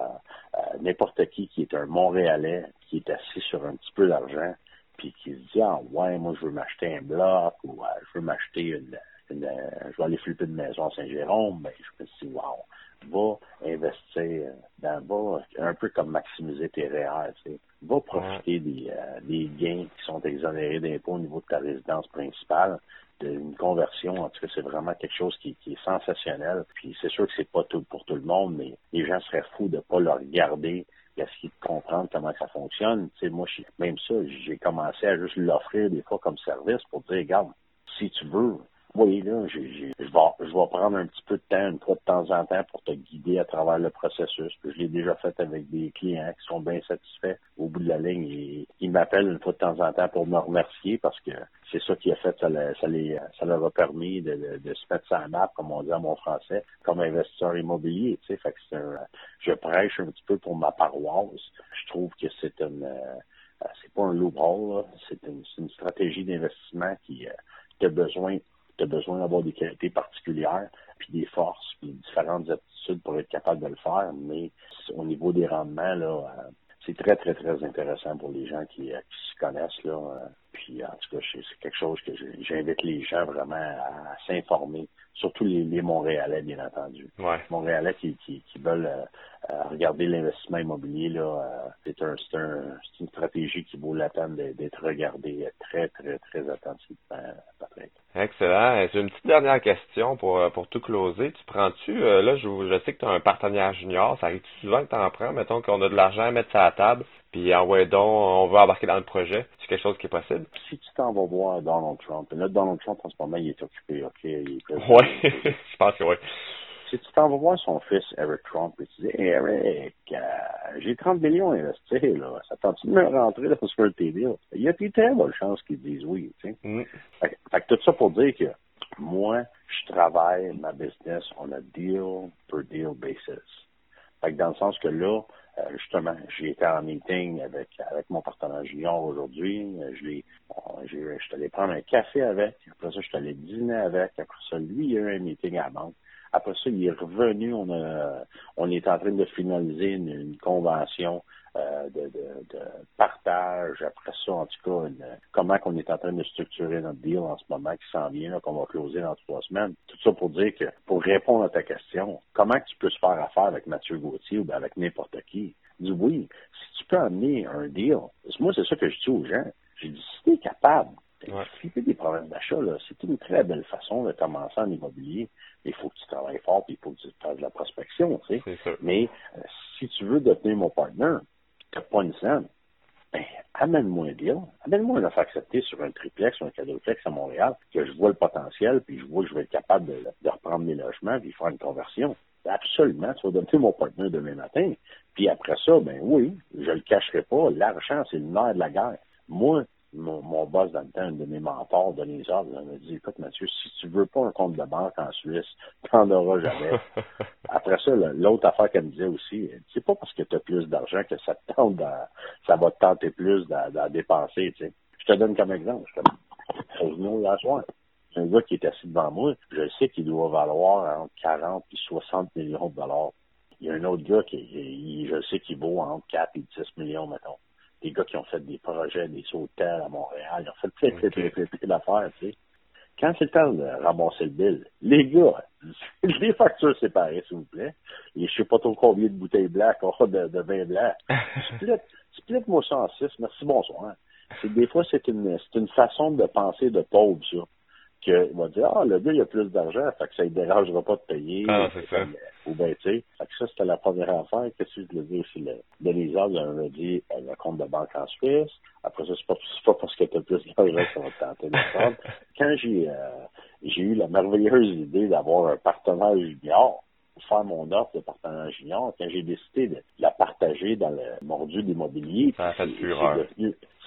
euh, n'importe qui qui est un Montréalais, qui est assis sur un petit peu d'argent, puis qui se dit, ah ouais, moi, je veux m'acheter un bloc, ou euh, je veux m'acheter une, une, je vais aller flipper une maison à Saint-Jérôme, ben, je me dis, wow, va investir dans, va un peu comme maximiser tes REER, tu sais. Va profiter des, des gains qui sont exonérés d'impôts au niveau de ta résidence principale une conversion. En tout cas, c'est vraiment quelque chose qui, est sensationnel. Puis c'est sûr que c'est pas tout pour tout le monde, mais les gens seraient fous de pas le regarder essayer de comprendre comment ça fonctionne. Tu sais, moi, même ça, j'ai commencé à juste l'offrir des fois comme service pour dire, regarde, si tu veux, oui, là, je, vais, je vais prendre un petit peu de temps, une fois de temps en temps, pour te guider à travers le processus. je l'ai déjà fait avec des clients qui sont bien satisfaits au bout de la ligne. Et ils m'appellent une fois de temps en temps pour me remercier parce que c'est ça qui a fait, ça, les, ça leur a permis de, se mettre sur la map, comme on dit en mon français, comme investisseur immobilier. Tu sais, fait que c'est un, je prêche un petit peu pour ma paroisse. Je trouve que c'est une, euh, c'est pas un loophole, c'est une, une, stratégie d'investissement qui, euh, a besoin tu as besoin d'avoir des qualités particulières, puis des forces, puis différentes aptitudes pour être capable de le faire. Mais au niveau des rendements, là, euh, c'est très, très, très intéressant pour les gens qui, euh, qui se connaissent. Là, euh, puis en tout cas, c'est quelque chose que j'invite les gens vraiment à, s'informer, surtout les, les, Montréalais, bien entendu. Ouais. Montréalais qui, qui, qui veulent regarder l'investissement immobilier, là, c'est un, un, une stratégie qui vaut la peine d'être regardée très, très, très attentivement, Patrick. Excellent. J'ai une petite dernière question pour, euh, pour tout closer. Tu prends-tu, euh, là, je, je sais que tu as un partenaire junior, ça arrive souvent que tu en prends, mettons qu'on a de l'argent à mettre sur la table, puis envoie donc, on veut embarquer dans le projet. C'est quelque chose qui est possible? Si tu t'en vas voir Donald Trump, et là, Donald Trump, en ce moment, il est occupé, OK? Il oui, je pense que oui. Si tu t'en vas voir son fils, Eric Trump, et tu dis, hey, Eric, euh, j'ai 30 millions à investir, là. Ça tente de me rentrer dans ce TV? Il y a des très bonnes chances qu'ils disent oui, tu sais. Mm. Fait, que tout ça pour dire que moi, je travaille ma business on a deal per deal basis. Fait que dans le sens que là, justement, j'ai été en meeting avec, avec mon partenaire junior aujourd'hui. Je l'ai, je suis allé prendre un café avec. Après ça, je suis allé dîner avec. Après ça, lui, il a eu un meeting à la banque. Après ça, il est revenu. On, a, on est en train de finaliser une, convention euh, de, de, partage. Après ça, en tout cas, comment qu'on est en train de structurer notre deal en ce moment qui s'en vient, qu'on va closer dans trois semaines. Tout ça pour dire que, pour répondre à ta question, comment tu peux se faire affaire avec Mathieu Gauthier ou avec n'importe qui? Dis oui, si tu peux amener un deal, moi, c'est ça que je dis aux gens. J'ai dit, si tu es capable si tu as des problèmes d'achat, c'est une très belle façon de commencer en immobilier. Il faut que tu travailles fort, puis il faut que tu fasses de la prospection, tu sais. Mais euh, si tu veux devenir mon partenaire, tu n'as pas une scène, ben, amène-moi un deal, amène-moi un offre acceptée sur un triplex ou un quadruplex à Montréal, que je vois le potentiel, puis je vois que je vais être capable de, reprendre mes logements, puis faire une conversion. Absolument, tu vas devenir mon partenaire demain matin. Puis après ça, ben oui, je le cacherai pas, l'argent, c'est le nerf de la guerre. Moi, mon, mon, boss dans le temps, un de mes mentors, Denis Ordre, il m'a dit, écoute Mathieu, si tu veux pas un compte de banque en Suisse, t'en auras jamais. Après ça, l'autre affaire qu'elle me disait aussi, c'est pas parce que tu as plus d'argent que ça te tente ça va te tenter plus d'en dépenser. Je te donne comme exemple, je te donne la soir. Un gars qui est assis devant moi, je sais qu'il doit valoir entre 40 et 60 millions de dollars. Il y a un autre gars qui, je sais qu'il vaut entre 4 et 10 millions, mettons des gars qui ont fait des projets, des hôtels à Montréal, ils ont fait plein, plein, plein, plein, plein d'affaires, tu sais. Quand c'est le temps de ramasser le bill, les gars, les factures séparées, s'il vous plaît. Et je sais pas trop combien de bouteilles blancs de, de vin blanc. split, split moi ça en six. Merci, bonsoir. Des fois, c'est une, c'est une façon de penser de pauvre, ça qu'il va dire Ah, le gars, il a plus d'argent, fait que ça ne dérangera pas de payer. Ah, c'est ça. Ou bien, tu sais. Fait que ça, c'était la première affaire. Qu'est-ce que je voulais dire? C'est le, Denis il m'a dit euh, le compte de banque en Suisse. Après ça, c'est pas, pas parce que tu as plus d'argent que ça va te tenter de prendre. Quand j'ai, euh, j'ai eu la merveilleuse idée d'avoir un partenaire junior, pour faire mon offre de partenaire junior, quand j'ai décidé de la partager dans le mordu d'immobilier,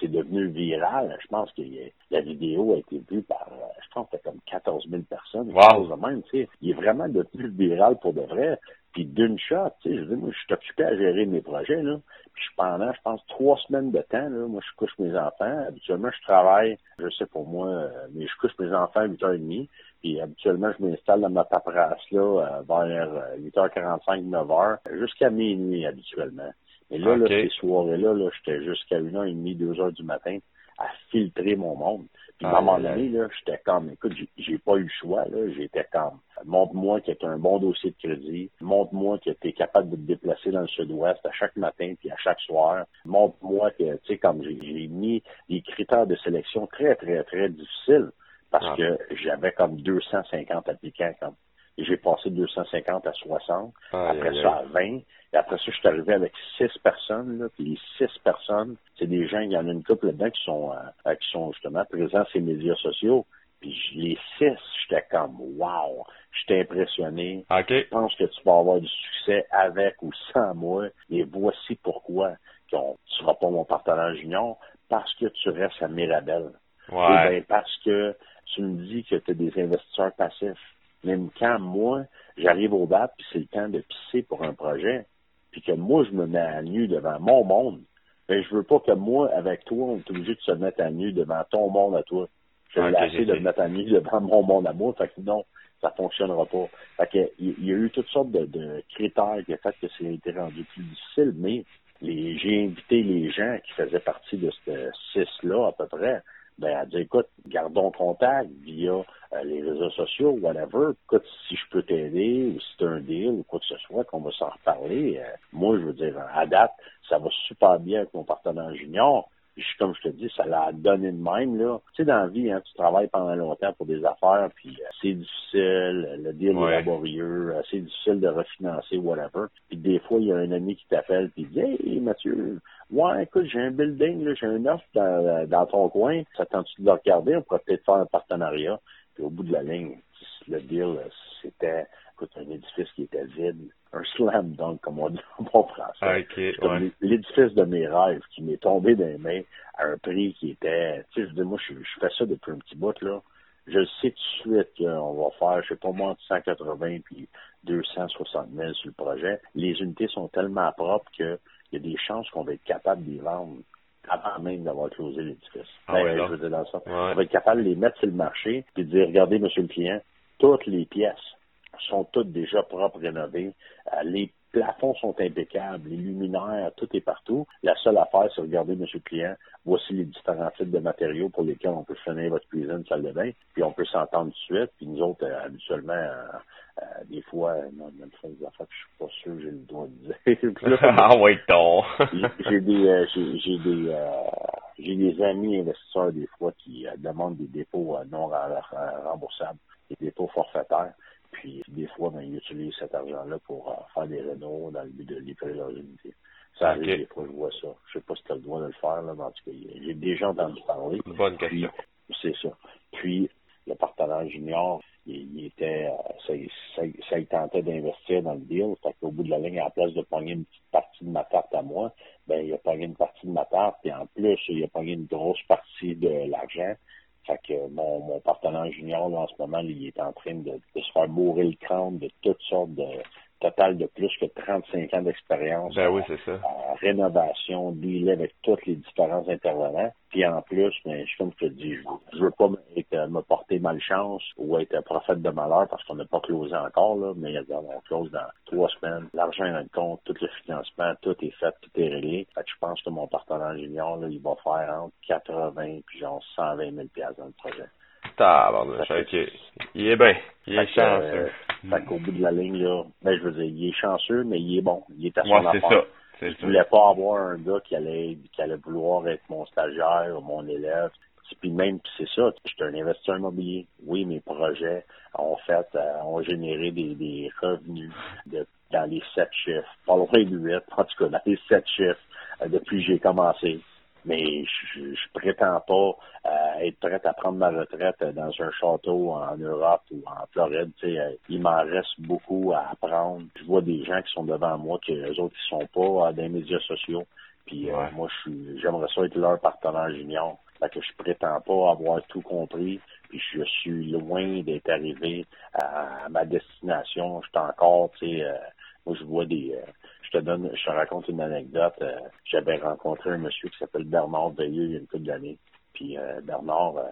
c'est devenu, viral. Je pense que la vidéo a été vue par, je pense que c'était comme 14 000 personnes. Wow. Même, tu sais. Il est vraiment devenu viral pour de vrai. Puis d'une shot, tu sais, je dire, moi, je suis occupé à gérer mes projets, là. Puis pendant, je pense, trois semaines de temps, là, moi, je couche mes enfants. Habituellement, je travaille, je sais pour moi, euh, mais je couche mes enfants à 8h30. Puis habituellement, je m'installe dans ma paperasse, là, euh, vers 8h45, 9h, jusqu'à minuit, habituellement. Et là, là, ces soirées-là, là, j'étais jusqu'à 1h30, 2h du matin à filtrer mon monde. Puis à un moment donné, là, j'étais comme, écoute, j'ai- pas eu le choix, là, j'étais comme, montre-moi que tu as un bon dossier de crédit, montre-moi que tu es capable de te déplacer dans le sud-ouest à chaque matin puis à chaque soir, montre-moi que, tu sais, comme j'ai mis des critères de sélection très, très, très difficiles parce Ah. que j'avais comme 250 applicants comme j'ai passé 250 à 60, Aïe, après ça à 20, et après ça, je suis arrivé avec six personnes, là, puis les six personnes, c'est des gens, il y en a une couple là-dedans qui sont euh, qui sont justement présents sur les médias sociaux. Puis les six, j'étais comme wow, j'étais impressionné. Je pense que tu vas avoir du succès avec ou sans moi. Et voici pourquoi tu seras pas mon partenaire junior, parce que tu restes à Mirabel. Ouais. Eh bien, parce que tu me dis que tu as des investisseurs passifs. Même quand moi, j'arrive au BAP, puis c'est le temps de pisser pour un projet, puis que moi, je me mets à nu devant mon monde, ben, je veux pas que moi, avec toi, on est obligé de se mettre à nu devant ton monde à toi. Je vais assez de me mettre à nu devant mon monde à moi. Fait que non, ça fonctionnera pas. Fait que, il y a eu toutes sortes de, de critères qui ont fait que ça a été rendu plus difficile, mais j'ai invité les gens qui faisaient partie de ce six-là, à peu près, ben, à dire, écoute, gardons contact via euh, les réseaux sociaux, whatever. Écoute, si je peux t'aider, ou si tu un deal, ou quoi que ce soit, qu'on va s'en reparler. euh, moi, je veux dire, à date, ça va super bien avec mon partenaire junior. Puis, comme je te dis, ça l'a donné de même, là. Tu sais, dans la vie, hein, tu travailles pendant longtemps pour des affaires, puis euh, c'est difficile, le deal Ouais. est laborieux, euh, c'est difficile de refinancer, whatever. Puis des fois, il y a un ami qui t'appelle, puis il dit « Hey, Mathieu, ouais, écoute, j'ai un building, là, j'ai un offre dans, dans ton coin, ça tente-tu de le regarder? On pourrait peut-être faire un partenariat. » Puis au bout de la ligne, le deal, euh, c'était, écoute, un édifice qui était vide, un slam dunk, comme on dit en bon français. Ouais. l'édifice de mes rêves qui m'est tombé dans les mains à un prix qui était, tu sais, je dis, moi, je, je fais ça depuis un petit bout, là. Je sais tout de suite qu'on va faire, je sais pas moi, entre 180 puis 260 000 sur le projet. Les unités sont tellement propres qu'il y a des chances qu'on va être capable de les vendre avant même d'avoir closé l'édifice. Ah Ben, ouais, je là. veux dire dans ça. Ouais. On va être capable de les mettre sur le marché puis de dire, regardez, monsieur le client, toutes les pièces sont toutes déjà propres, rénovées. Euh, les plafonds sont impeccables, les luminaires, tout est partout. La seule affaire, c'est regarder, monsieur le client, voici les différents types de matériaux pour lesquels on peut finir votre cuisine, salle de bain, puis on peut s'entendre tout de suite. Puis nous autres, euh, habituellement, euh, euh, des fois, non, même fois des affaires que je suis pas sûr que j'ai le droit de dire. Ah ouais, ton. j'ai des j'ai des j'ai des amis investisseurs des fois qui demandent des dépôts non rem- rem- remboursables, des dépôts forfaitaires. Puis des fois, ben, ils utilisent cet argent-là pour euh, faire des rénaux dans le but de livrer leurs unités. Ça arrive des fois, je vois ça. Je sais pas si tu as le droit de le faire, là, mais en tout cas, j'ai déjà entendu parler. Bonne question. c'est ça. Puis, le partenaire junior, il, il était, euh, ça, ça, ça, il tentait d'investir dans le deal. Fait qu'au bout de la ligne, à la place de pogner une petite partie de ma tarte à moi, ben, il a pogné une partie de ma tarte, puis en plus, il a pogné une grosse partie de l'argent. Fait que mon, mon partenaire junior, là, en ce moment, il est en train de, se faire mourir le crâne de toutes sortes de total de plus que 35 ans d'expérience Ben oui, c'est ça. en rénovation, dealer avec tous les différents intervenants. Puis en plus, ben, je, comme je te dis, je, je veux pas me, être- me porter malchance ou être un prophète de malheur parce qu'on n'a pas closé encore, là, mais regarde, on close dans trois semaines. L'argent est dans le compte, tout le financement, tout est fait, tout est réglé. Fait que je pense que mon partenaire junior, là, il va faire entre 80 puis genre 120 000 piastres dans le projet. Tabarnouche, ok. Il est bien. Il est Fait que, euh, chanceux. fait qu'au bout de la ligne, là, ben, je veux dire, il est chanceux, mais il est bon. Il est à son Moi, c'est ça. Je ça. voulais pas avoir un gars qui allait, qui allait vouloir être mon stagiaire ou mon élève. Puis même, c'est ça, je suis un investisseur immobilier. Oui, mes projets ont fait, euh, ont généré des, des revenus de, dans les sept chiffres, pas loin de huit, en tout cas dans les sept chiffres euh, depuis que j'ai commencé. Mais je, je prétends pas euh, être prêt à prendre ma retraite dans un château en Europe ou en Floride. Tu sais, euh, il m'en reste beaucoup à apprendre. Je vois des gens qui sont devant moi, que les autres ils sont pas euh, dans les médias sociaux. Puis euh, Ouais. moi, je suis, j'aimerais ça être leur partenaire junior. Fait que je prétends pas avoir tout compris. puis je suis loin d'être arrivé à, ma destination. Je suis encore, tu sais, euh, moi je vois des, euh, je te donne, je te raconte une anecdote. Euh, j'avais rencontré un monsieur qui s'appelle Bernard Veilleux il y a une couple d'années. Puis euh, Bernard, euh,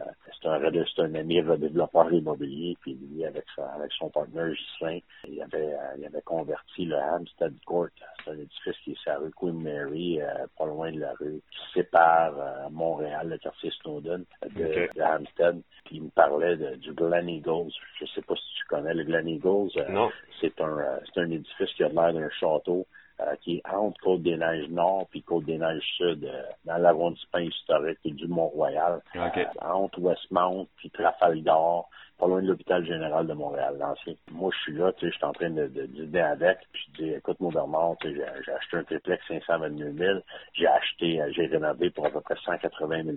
c'est un, c'est un ami redéveloppeur immobilier. Puis lui, avec, avec son partenaire Gislain, il avait, euh, il avait converti le Hampstead Court. C'est un édifice qui est sur la rue Queen Mary, pas loin de la rue, qui sépare Montréal, le quartier Snowden, de, Hampstead. Puis il me parlait de, du Glen Eagles. Je sais pas si tu connais le Glen Eagles. non. C'est un, c'est un édifice qui a l'air d'un château. Euh, qui est entre Côte-des-Neiges Nord puis Côte-des-Neiges Sud, euh, dans l'arrondissement historique du Mont-Royal, okay. euh, entre Westmount puis Trafalgar, pas loin de l'hôpital général de Montréal, l'ancien. Moi, je suis là, tu sais, je suis en train de, de, dîner avec, puis je dis, écoute, mon Bernard, tu sais, j'ai acheté un triplex 522 000, j'ai acheté, j'ai rénové pour à peu près 180 000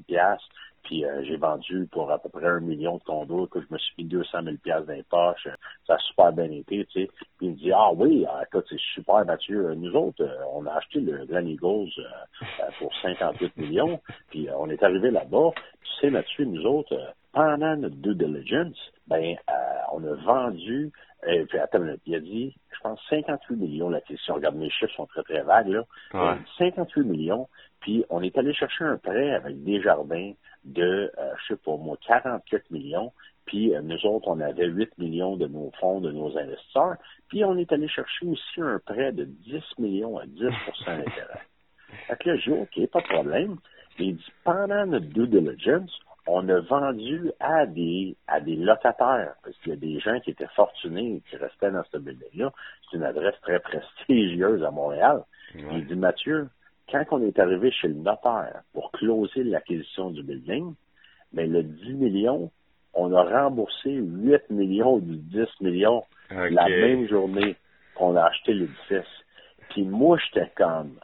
puis euh, j'ai vendu pour à peu près un million de condos, que je me suis mis 200 000 pièces dans les poches. Ça a super bien été, tu sais. Puis il me dit, ah oui, euh, écoute, c'est super, Mathieu. Nous autres, euh, on a acheté le Glen Eagles pour 58 millions, puis on est arrivé là-bas. Tu sais, Mathieu, nous autres, pendant notre due diligence, ben, on a vendu, et puis attends, il a dit, je pense 58 millions, là, si on regarde mes chiffres, sont très, très vagues, là. Ouais. 58 millions, puis on est allé chercher un prêt avec des jardins de, euh, je sais pas moi, 44 millions. Puis euh, nous autres, on avait 8 millions de nos fonds, de nos investisseurs. Puis on est allé chercher aussi un prêt de 10 millions à 10% d'intérêt. fait que là, j'ai OK, pas de problème. Il dit, pendant notre due diligence, on a vendu à des à des locataires, parce qu'il y a des gens qui étaient fortunés qui restaient dans ce building-là. C'est une adresse très prestigieuse à Montréal. Il dit, Mathieu, quand on est arrivé chez le notaire pour closer l'acquisition du building, ben, le 10 millions, on a remboursé 8 millions du 10 millions la même journée qu'on a acheté l'édifice. Puis moi, j'étais comme...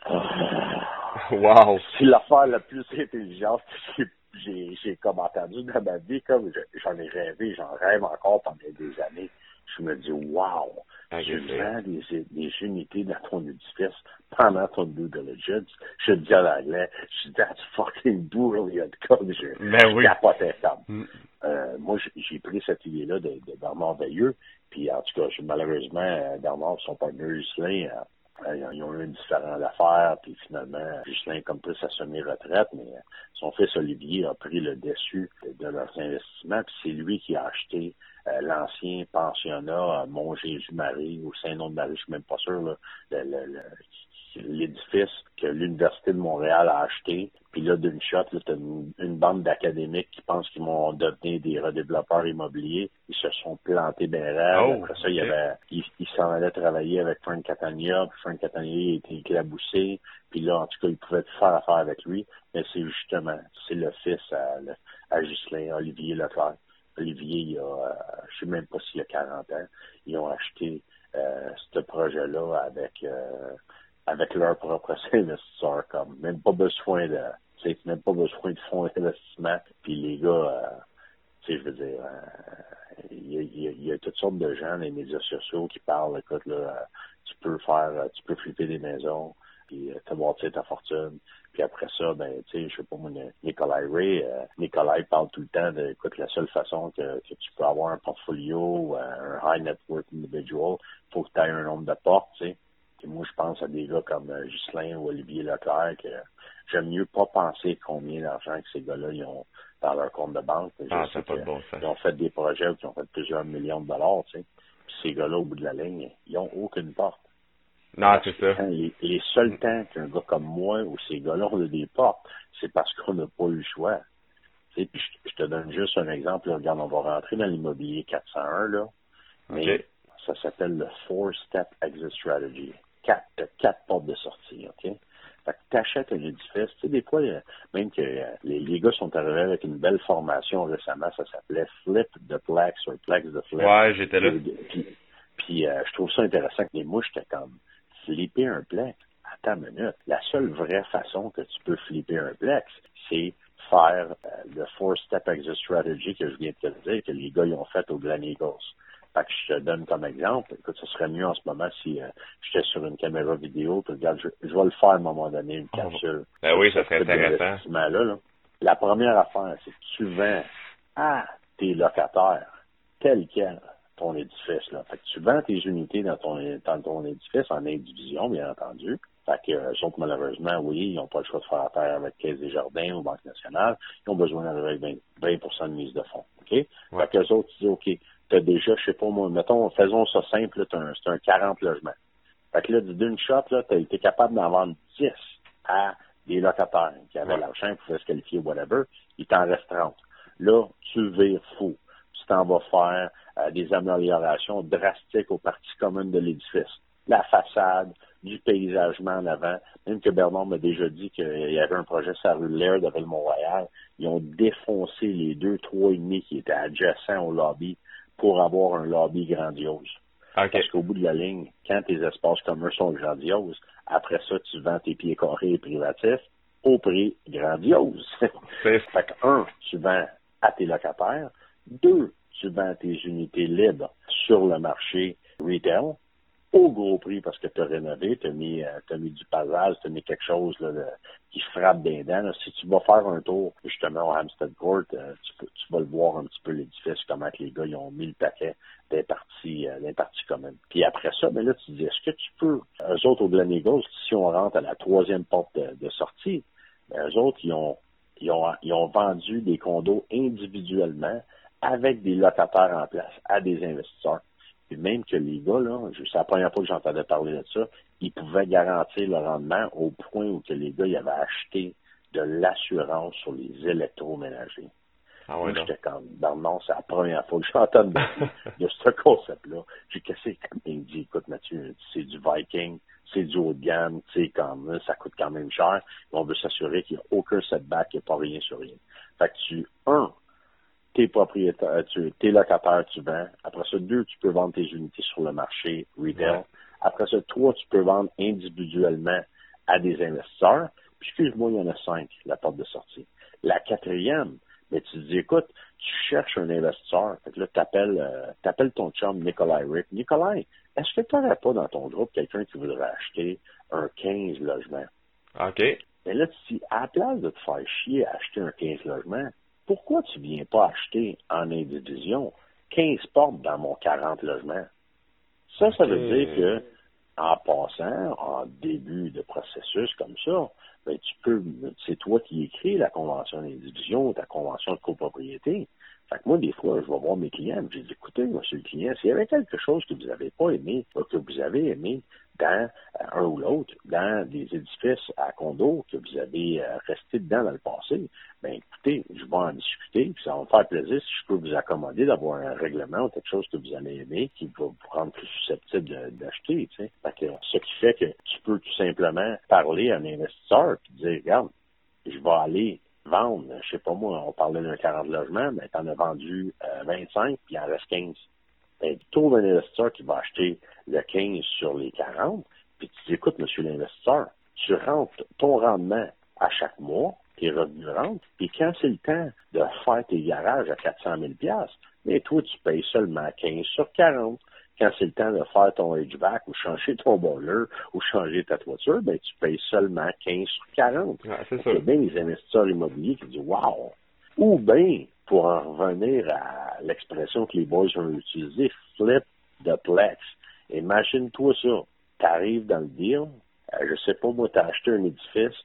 wow! C'est l'affaire la plus intelligente que j'ai, j'ai comme entendu dans ma vie, comme j'en ai rêvé, j'en rêve encore pendant des années. Je me dis, wow! Tu vends des, des unités dans ton édifice pendant ton due diligence. Je dis en anglais, je dis, that's fucking brilliant, comme je, ben oui. capotais comme. Mm. Euh, moi, j'ai pris cette idée-là de, de Bernard Veilleux, puis en tout cas, malheureusement, euh, Bernard, son partenaire Gislain, euh, ils ont eu une différente affaire, puis finalement, Gislain comme pris sa semi-retraite, mais son fils Olivier a pris le dessus de leurs investissements, puis c'est lui qui a acheté euh, l'ancien pensionnat à Mont-Jésus-Marie ou Saint-Nom-de-Marie, je suis même pas sûr, l'édifice que l'Université de Montréal a acheté. Puis là, d'une shot, tu une, une, bande d'académiques qui pensent qu'ils vont devenir des redéveloppeurs immobiliers. Ils se sont plantés rêves. Oh, Après ça, il y avait, ils s'en allaient travailler avec Frank Catania. Puis Frank Catania était éclaboussé. Puis là, en tout cas, ils pouvaient faire affaire avec lui. Mais c'est justement, c'est le fils à, à Ghislain, Olivier Leclerc. Olivier, il a, euh, je sais même pas s'il a 40 ans, ils ont acheté euh, ce projet-là avec euh, avec leur propre investisseurs, comme même pas besoin de c'est même pas besoin de fonds d'investissement. Puis les gars, euh, je veux dire, il y, a, toutes sortes de gens les médias sociaux qui parlent, écoute, là, tu peux faire, tu peux flipper des maisons, puis te voir ta fortune. Puis après ça, ben, tu sais, je sais pas moi, Nikolai Ray, euh, Nikolai parle tout le temps de, écoute, la seule façon que, tu peux avoir un portfolio, euh, un high net worth individual, faut que tu aies un nombre de portes, tu sais. Moi, je pense à des gars comme euh, Ghislain ou Olivier Leclerc que j'aime mieux pas penser combien d'argent que ces gars-là ils ont dans leur compte de banque. Ah, c'est pas bon, Ils ont fait des projets qui ont fait plusieurs millions de dollars, tu sais. Puis ces gars-là, au bout de la ligne, ils ont aucune porte. Non, c'est ça. Les, les, seuls temps qu'un gars comme moi ou ces gars-là ont des portes, c'est parce qu'on n'a pas eu le choix. puis je, te donne juste un exemple. regarde, on va rentrer dans l'immobilier 401, là. Mais ça s'appelle le Four-Step Exit Strategy. Quatre, quatre portes de sortie, OK? Fait que t'achètes un édifice. Tu sais, des fois, même que euh, les, les, gars sont arrivés avec une belle formation récemment, ça s'appelait Flip de Plex ou Plex de Flip. Ouais, j'étais là. Puis, puis euh, je trouve ça intéressant que les mouches, j'étais comme flipper un plex. Attends une minute. La seule vraie façon que tu peux flipper un plex, c'est faire euh, le four-step exit strategy que je viens de te dire, que les gars ils ont fait au Glen Eagles. Fait que je te donne comme exemple. Écoute, ce serait mieux en ce moment si euh, j'étais sur une caméra vidéo. Puis regarde, je, je, vais le faire à un moment donné, une capsule. Ben oui, ça serait intéressant. Là, là. La première affaire, c'est que tu vends à tes locataires tel quel ton édifice. Là. Fait que tu vends tes unités dans ton, dans ton édifice en indivision, bien entendu. Fait que, euh, sauf malheureusement, oui, ils n'ont pas le choix de faire affaire avec Caisse des Jardins ou Banque nationale. Ils ont besoin d'avoir 20, 20 de mise de fonds. OK? Fait que les autres, tu dis, OK, tu as déjà, je sais pas moi, mettons, faisons ça simple, c'est un, 40 logements. Fait que là, d'une shot, là, tu as été capable d'en vendre 10 à des locataires qui avaient l'argent, qui pouvaient se qualifier, whatever. Il t'en reste 30. Là, tu vires fou. Tu t'en vas faire euh, des améliorations drastiques aux parties communes de l'édifice. La façade, du paysagement en avant. Même que Bernard m'a déjà dit qu'il y avait un projet sur la rue Lair de Ville-Mont-Royal. Ils ont défoncé les deux, trois et demi qui étaient adjacents au lobby pour avoir un lobby grandiose. Parce qu'au bout de la ligne, quand tes espaces communs sont grandioses, après ça, tu vends tes pieds carrés et privatifs au prix grandiose. fait que, un, tu vends à tes locataires. Deux, tu vends tes unités libres sur le marché retail au gros prix parce que tu as rénové, tu as mis, euh, mis du pavage, tu as mis quelque chose qui frappe des dents. Si tu vas faire un tour justement au Hampstead Court, euh, tu, tu, vas le voir un petit peu l'édifice, comment les gars ils ont mis le paquet des parties, euh. Puis après ça, ben là, tu dis, est-ce que tu peux, eux autres au Glen Eagles, si on rentre à la troisième porte de, sortie, ben, eux autres, ils ont, ils ont, ils ont vendu des condos individuellement avec des locataires en place à des investisseurs. Et même que les gars, là, c'est la première fois que j'entendais parler de ça, ils pouvaient garantir le rendement au point où que les gars ils avaient acheté de l'assurance sur les électroménagers. Ah ouais, J'étais comme, dans le c'est la première fois que j'entends de, de ce concept-là. J'ai cassé comme il dit, écoute Mathieu, c'est du Viking, c'est du haut de gamme, tu sais, comme ça coûte quand même cher. On veut s'assurer qu'il n'y a aucun setback, qu'il n'y a pas rien sur rien. Fait que tu, un, t'es propriétaire, tu, t'es locataire, tu vends. Après ça, deux, tu peux vendre tes unités sur le marché retail. Après ça, trois, tu peux vendre individuellement à des investisseurs. Puis, excuse-moi, il y en a cinq, la porte de sortie. La quatrième, mais tu te dis, écoute, tu cherches un investisseur. Fait que là, t'appelles, euh, t'appelles ton chum Nikolai Rick. Nikolai, est-ce que tu n'aurais pas dans ton groupe quelqu'un qui voudrait acheter un 15 logements? OK. Mais là, tu dis, à la place de te faire chier à acheter un 15 logements, pourquoi tu viens pas acheter en indivision 15 portes dans mon 40 logements? Ça, ça veut dire que, en passant, en début de processus comme ça, ben, tu peux, c'est toi qui écris la convention d'indivision ou ta convention de copropriété. Fait que moi, des fois, je vais voir mes clients, je dis, écoutez, monsieur le client, s'il y avait quelque chose que vous n'avez pas aimé, ou que vous avez aimé dans euh, un ou l'autre, dans des édifices à condo que vous avez euh, resté dedans dans le passé, ben écoutez, je vais en discuter, puis ça va me faire plaisir si je peux vous accommoder d'avoir un règlement ou quelque chose que vous allez aimer qui va vous rendre plus susceptible d'acheter, ce qui fait que tu peux tout simplement parler à un investisseur et dire, regarde, je vais aller vendre, je sais pas moi, on parlait d'un 40 logements, mais tu en as vendu 25, euh, puis il en reste 15. Ben, tu trouves un investisseur qui va acheter le 15 sur les 40, puis tu dis, écoute, monsieur l'investisseur, tu rentres ton rendement à chaque mois, tes revenus rentrent, puis quand c'est le temps de faire tes garages à 400 000 mais toi, tu payes seulement 15 sur 40 quand c'est le temps de faire ton HVAC ou changer ton boiler ou changer ta toiture, ben, tu payes seulement 15 sur 40. c'est ça. bien les investisseurs immobiliers qui disent Wow! Ou bien, pour en revenir à l'expression que les boys ont utilisée, flip the plex. Imagine-toi ça. Tu arrives dans le deal, euh, je sais pas, moi, tu as acheté un édifice,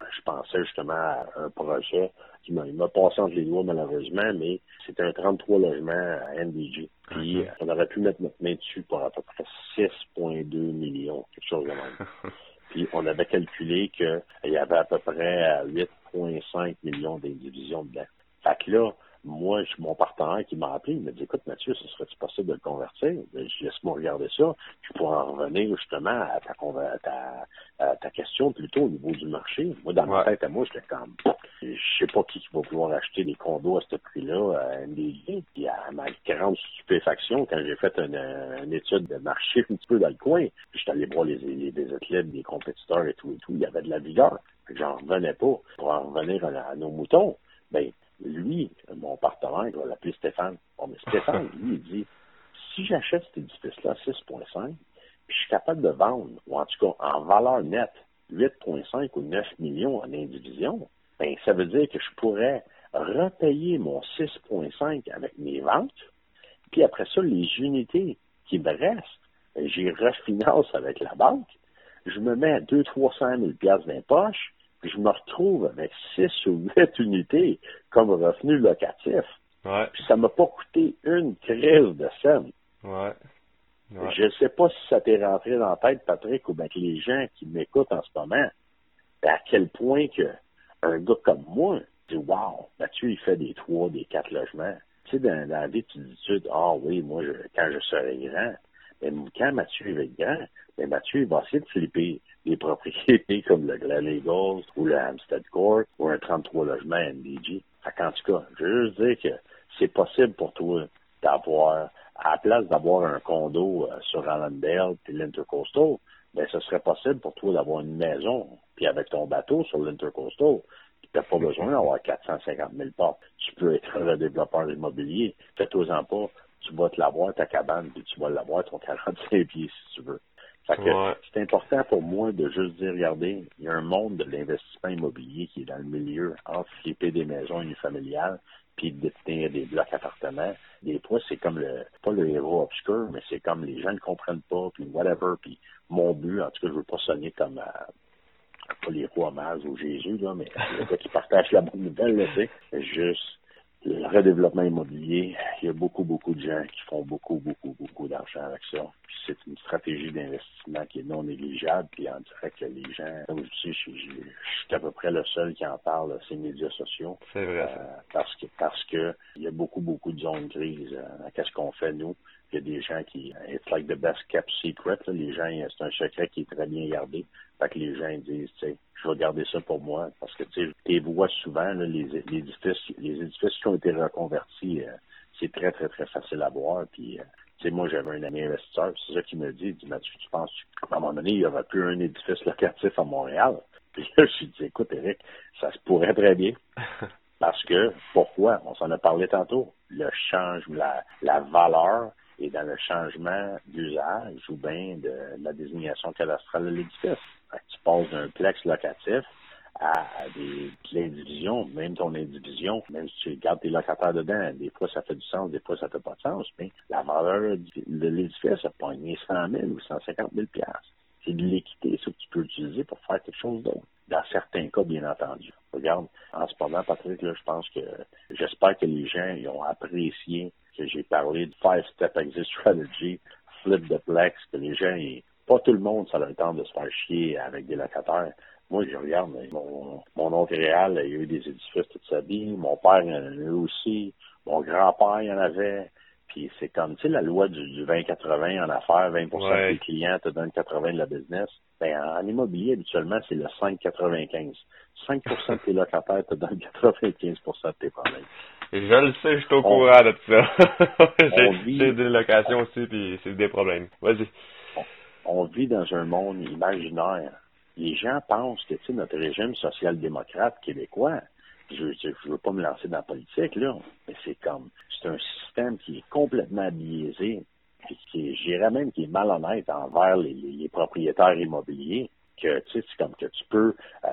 je pensais justement à un projet qui m'a passé entre les doigts malheureusement, mais c'était un 33 logements à NDG. Puis on aurait pu mettre notre main dessus pour à peu près 6,2 millions, quelque chose de même. Puis on avait calculé qu'il y avait à peu près 8,5 millions d'indivisions dedans. Fait que là, moi, je, mon partenaire qui m'a appelé, il m'a dit Écoute, Mathieu, ce serait-tu possible de le convertir? Je laisse-moi regarder ça. Puis pour en revenir justement à ta, ta, ta, question plutôt au niveau du marché, moi, dans ma tête à moi, j'étais comme Je sais pas qui va pouvoir acheter des condos à ce prix-là à MDG. Puis à ma grande stupéfaction, quand j'ai fait une, étude de marché un petit peu dans le coin, puis j'étais allé voir les, les, athlètes, des compétiteurs et tout et tout, il y avait de la vigueur. J'en revenais pas. Pour en revenir à, à nos moutons, ben lui, mon partenaire, il va l'appeler Stéphane. Bon, mais Stéphane, lui, il dit, si j'achète cet édifice-là 6,5, puis je suis capable de vendre, ou en tout cas en valeur nette, 8,5 ou 9 millions en indivision, ben, ça veut dire que je pourrais repayer mon 6,5 avec mes ventes, puis après ça, les unités qui me restent, ben, j'y refinance avec la banque, je me mets à 200-300 000 piastres dans les poches, je me retrouve avec 6 ou 8 unités comme revenu locatif. Ouais. Puis ça m'a pas coûté une crise de scène. Ouais. Ouais. Je ne sais pas si ça t'est rentré dans la tête, Patrick, ou bien que les gens qui m'écoutent en ce moment, à quel point que un gars comme moi dit Wow, Mathieu, il fait des trois, des quatre logements. Tu sais, dans, dans la vie, tu dis Ah oui, moi, je, quand je serai grand, mais quand Mathieu va être grand, ben Mathieu, il va essayer de flipper des propriétés comme le Glen Eagles ou le Hampstead Court ou un 33 logements MDG. Fait qu'en tout cas, je veux juste dire que c'est possible pour toi d'avoir, à la place d'avoir un condo euh, sur Allendale puis l'Intercoastal, ben ce serait possible pour toi d'avoir une maison, puis avec ton bateau sur l'Intercoastal, tu n'as pas besoin d'avoir 450 000 portes. Tu peux être un développeur immobilier. Fais-toi-en pas. Tu vas te l'avoir, ta cabane, puis tu vas l'avoir, ton 45 pieds, si tu veux. Fait que Ouais. c'est important pour moi de juste dire, regardez, il y a un monde de l'investissement immobilier qui est dans le milieu entre flipper des maisons unifamiliales puis de tenir des blocs appartements. Des fois, c'est comme le, pas le héros obscur, mais c'est comme les gens ne comprennent pas, puis whatever, puis mon but, en tout cas, je veux pas sonner comme, euh, pas les rois mages ou Jésus, là, mais le gars qui partage la bonne nouvelle, là, sais, juste le redéveloppement immobilier, il y a beaucoup, beaucoup de gens qui font beaucoup, beaucoup, beaucoup d'argent avec ça. Puis c'est une stratégie d'investissement qui est non négligeable. Puis on dirait que les gens, comme je dis, je, je- je suis à peu près le seul qui en parle, ces médias sociaux. C'est vrai. Euh, parce que parce que il y a beaucoup, beaucoup de zones grises. Euh, Qu'est-ce qu'on fait, nous? Il y a des gens qui. It's like the best kept secret. là. Les gens, c'est un secret qui est très bien gardé. Fait que les gens disent, tu sais, je vais garder ça pour moi. Parce que tu sais, vois souvent, là, les, les édifices, les édifices qui ont été reconvertis, euh, c'est très, très, très facile à voir. Puis euh, tu sais, moi, j'avais un ami investisseur, c'est ça qu'il me dit. Il dit, Mathieu, tu penses qu'à un moment donné, il y aurait plus un édifice locatif à Montréal? Puis là, je lui dis, écoute, Eric, ça se pourrait très bien. Parce que, pourquoi? On s'en a parlé tantôt. Le change, la, la valeur est dans le changement d'usage ou bien de la désignation cadastrale de l'édifice. Tu passes d'un plex locatif à des de l'indivision, même ton indivision, même si tu gardes tes locataires dedans, des fois ça fait du sens, des fois ça fait pas de sens, mais la valeur de l'édifice a pogné 100 000 ou 150 000 piastres. C'est de l'équité, ça que tu peux utiliser pour faire quelque chose d'autre. Dans certains cas, bien entendu. Regarde, en ce moment, Patrick, là, je pense que j'espère que les gens ils ont apprécié j'ai parlé de Five Step Exit Strategy, Flip the Plex, que les gens, ils- pas tout le monde, ça a le temps de se faire chier avec des locataires. Moi, je regarde, mon, mon oncle réal, il a eu des édifices toute sa vie. Mon père, il en a eu aussi. Mon grand-père, il en avait. Puis c'est comme, tu sais, la loi du, du 20-80 en affaires, 20 Ouais. des clients te donnent 80 de la business. Ben, en, en immobilier, habituellement, c'est le 5-95. 5 de tes locataires te donnent 95% de tes problèmes. Je le sais, je suis au On- courant de ça. On j'ai des locations aussi, puis c'est des problèmes. Vas-y. on vit dans un monde imaginaire. Les gens pensent que tu sais, notre régime social-démocrate québécois, je ne veux pas me lancer dans la politique, là, mais c'est comme c'est un système qui est complètement biaisé, puis qui est, je dirais même qui est malhonnête envers les, les- les propriétaires immobiliers. Que tu c'est comme que tu peux euh,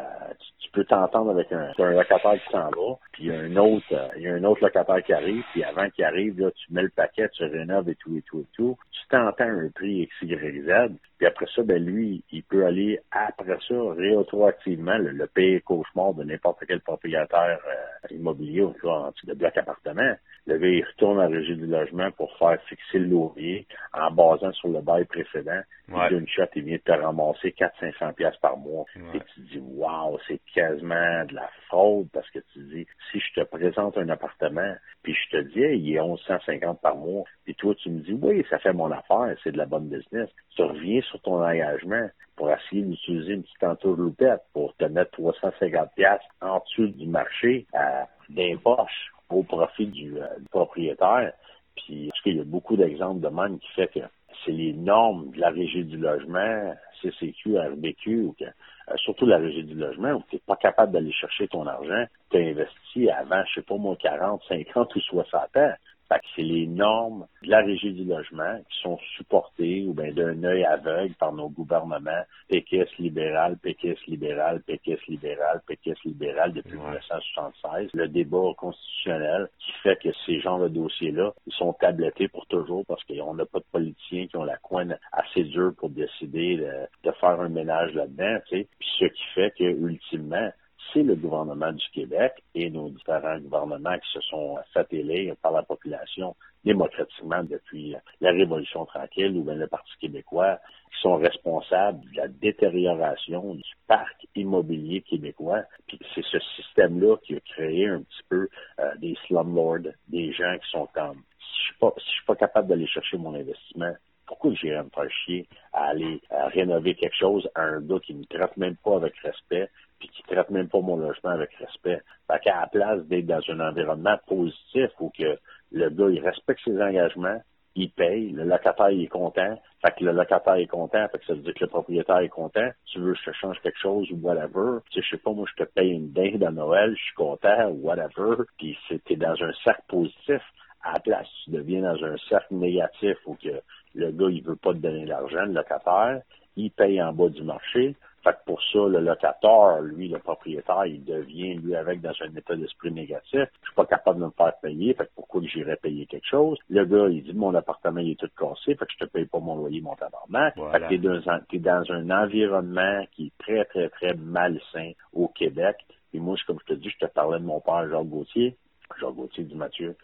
tu, peux t'entendre avec un, un locataire qui s'en va, puis il y a un autre euh, il y a un autre locataire qui arrive, puis avant qu'il arrive, là, tu mets le paquet, tu rénoves et tout et tout et tout. Tu t'entends un prix XYZ, puis après ça, ben lui, il peut aller après ça rétroactivement le, le pire cauchemar de n'importe quel propriétaire euh, immobilier en dessous de bloc appartement. Le il retourne à la régie du logement pour faire fixer le loyer en basant sur le bail précédent. Ouais. D'une shot, il vient de te ramasser 400-500 pièces par mois. Ouais. Et tu te dis, wow, c'est quasiment de la fraude parce que tu dis, si je te présente un appartement, puis je te dis, hey, il est 1150 par mois, puis toi, tu me dis, oui, ça fait mon affaire, c'est de la bonne business. Tu reviens sur ton engagement pour essayer d'utiliser une petite entourloupette pour te mettre 350 pièces en dessous du marché à des poches au profit du, euh, propriétaire. Puis, parce qu'il y a beaucoup d'exemples de même qui fait que c'est les normes de la régie du logement, CCQ, RBQ, ou que, euh, surtout la régie du logement, où tu n'es pas capable d'aller chercher ton argent, tu as investi avant, je sais pas moi, 40, 50 ou 60 ans. Fait que c'est les normes de la régie du logement qui sont supportées ou bien d'un œil aveugle par nos gouvernements péquistes libéral, péquistes libéral, péquistes libéral, péquistes libéral depuis 1976. Le débat constitutionnel qui fait que ces genres de dossiers-là, ils sont tablettés pour toujours parce qu'on n'a pas de politiciens qui ont la coine assez dure pour décider de, faire un ménage là-dedans, tu sais. Puis ce qui fait que, ultimement, c'est le gouvernement du Québec et nos différents gouvernements qui se sont fait élire par la population démocratiquement depuis la Révolution tranquille ou bien le Parti québécois, qui sont responsables de la détérioration du parc immobilier québécois. Puis c'est ce système-là qui a créé un petit peu euh, des slumlords, des gens qui sont comme si je suis pas, si je suis pas capable d'aller chercher mon investissement, pourquoi j'irais me faire chier à aller rénover quelque chose à un gars qui me traite même pas avec respect, puis qui traite même pas mon logement avec respect? Fait qu'à la place d'être dans un environnement positif où que le gars, il respecte ses engagements, il paye, le locataire est content, fait que le locataire est content, fait que ça veut dire que le propriétaire est content, tu veux que je te change quelque chose ou whatever, tu sais, je sais pas, moi je te paye une dinde à Noël, je suis content whatever, puis c'était dans un cercle positif, à la place, tu deviens dans un cercle négatif où que le gars, il veut pas te donner l'argent, le locataire, il paye en bas du marché, fait que pour ça, le locataire, lui, le propriétaire, il devient, lui, avec dans un état d'esprit négatif. Je suis pas capable de me faire payer, fait que pourquoi j'irais payer quelque chose? Le gars, il dit, mon appartement, il est tout cassé, fait que je te paye pas mon loyer, mon tabarnak. Fait que t'es dans, es dans un environnement qui est très, très, très malsain au Québec. Et moi, comme je te dis, je te parlais de mon père, Jacques Gauthier. Jacques Gauthier dit, Mathieu,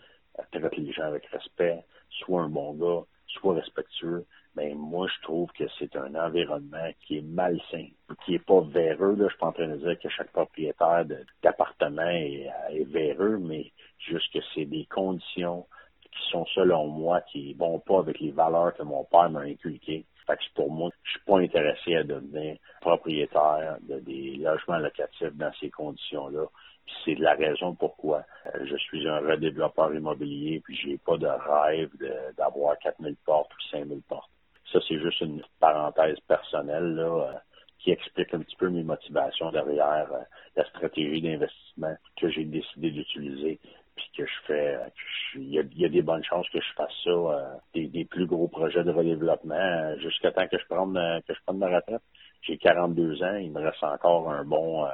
traite les gens avec respect, sois un bon gars, sois respectueux ben moi je trouve que c'est un environnement qui est malsain, qui est pas véreux. Là. Je suis pas en train de dire que chaque propriétaire d'appartement est, est véreux, mais juste que c'est des conditions qui sont selon moi qui vont pas avec les valeurs que mon père m'a inculquées. Fait que pour moi, je suis pas intéressé à devenir propriétaire de des logements locatifs dans ces conditions-là. C'est la raison pourquoi euh, je suis un redéveloppeur immobilier, puis j'ai pas de rêve d'avoir 4000 portes ou 5000 portes. Ça, c'est juste une parenthèse personnelle là, euh, qui explique un petit peu mes motivations derrière euh, la stratégie d'investissement que j'ai décidé d'utiliser puis que je fais il y, a, des bonnes chances que je fasse ça des, plus gros projets de redéveloppement jusqu'à temps que je prenne que je prenne ma retraite. J'ai 42 ans, il me reste encore un bon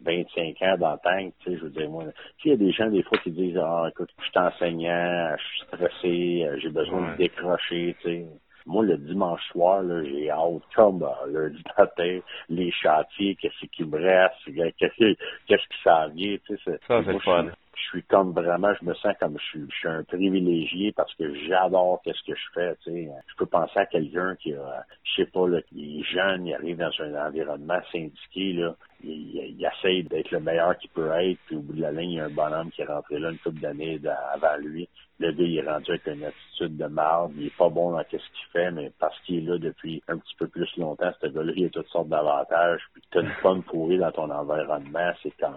25 ans dans le tank, tu sais, je veux dire, moi, il y a des gens, des fois, qui disent, ah, écoute, je suis enseignant, je suis stressé, j'ai besoin de décrocher, tu sais. Moi, le dimanche soir, j'ai hâte comme euh, lundi matin, les chantiers, qu'est-ce qui me reste, qu'est-ce qui s'en vient, tu sais. Ça, c'est fun je suis comme vraiment, je me sens comme je suis, je suis un privilégié parce que j'adore qu'est-ce que je fais. Tu sais. Je peux penser à quelqu'un qui a, je sais pas, là, qui est jeune, il arrive dans un environnement syndiqué, là, il, il, essaye d'être le meilleur qu'il peut être, puis au bout de la ligne, il y a un bonhomme qui est rentré là une couple d'années avant lui. Le gars, il est rendu avec une attitude de marde, il est pas bon dans ce qu'il fait, mais parce qu'il est là depuis un petit peu plus longtemps, ce gars-là, il a toutes sortes d'avantages, puis t'as une bonne pourrie dans ton environnement, c'est quand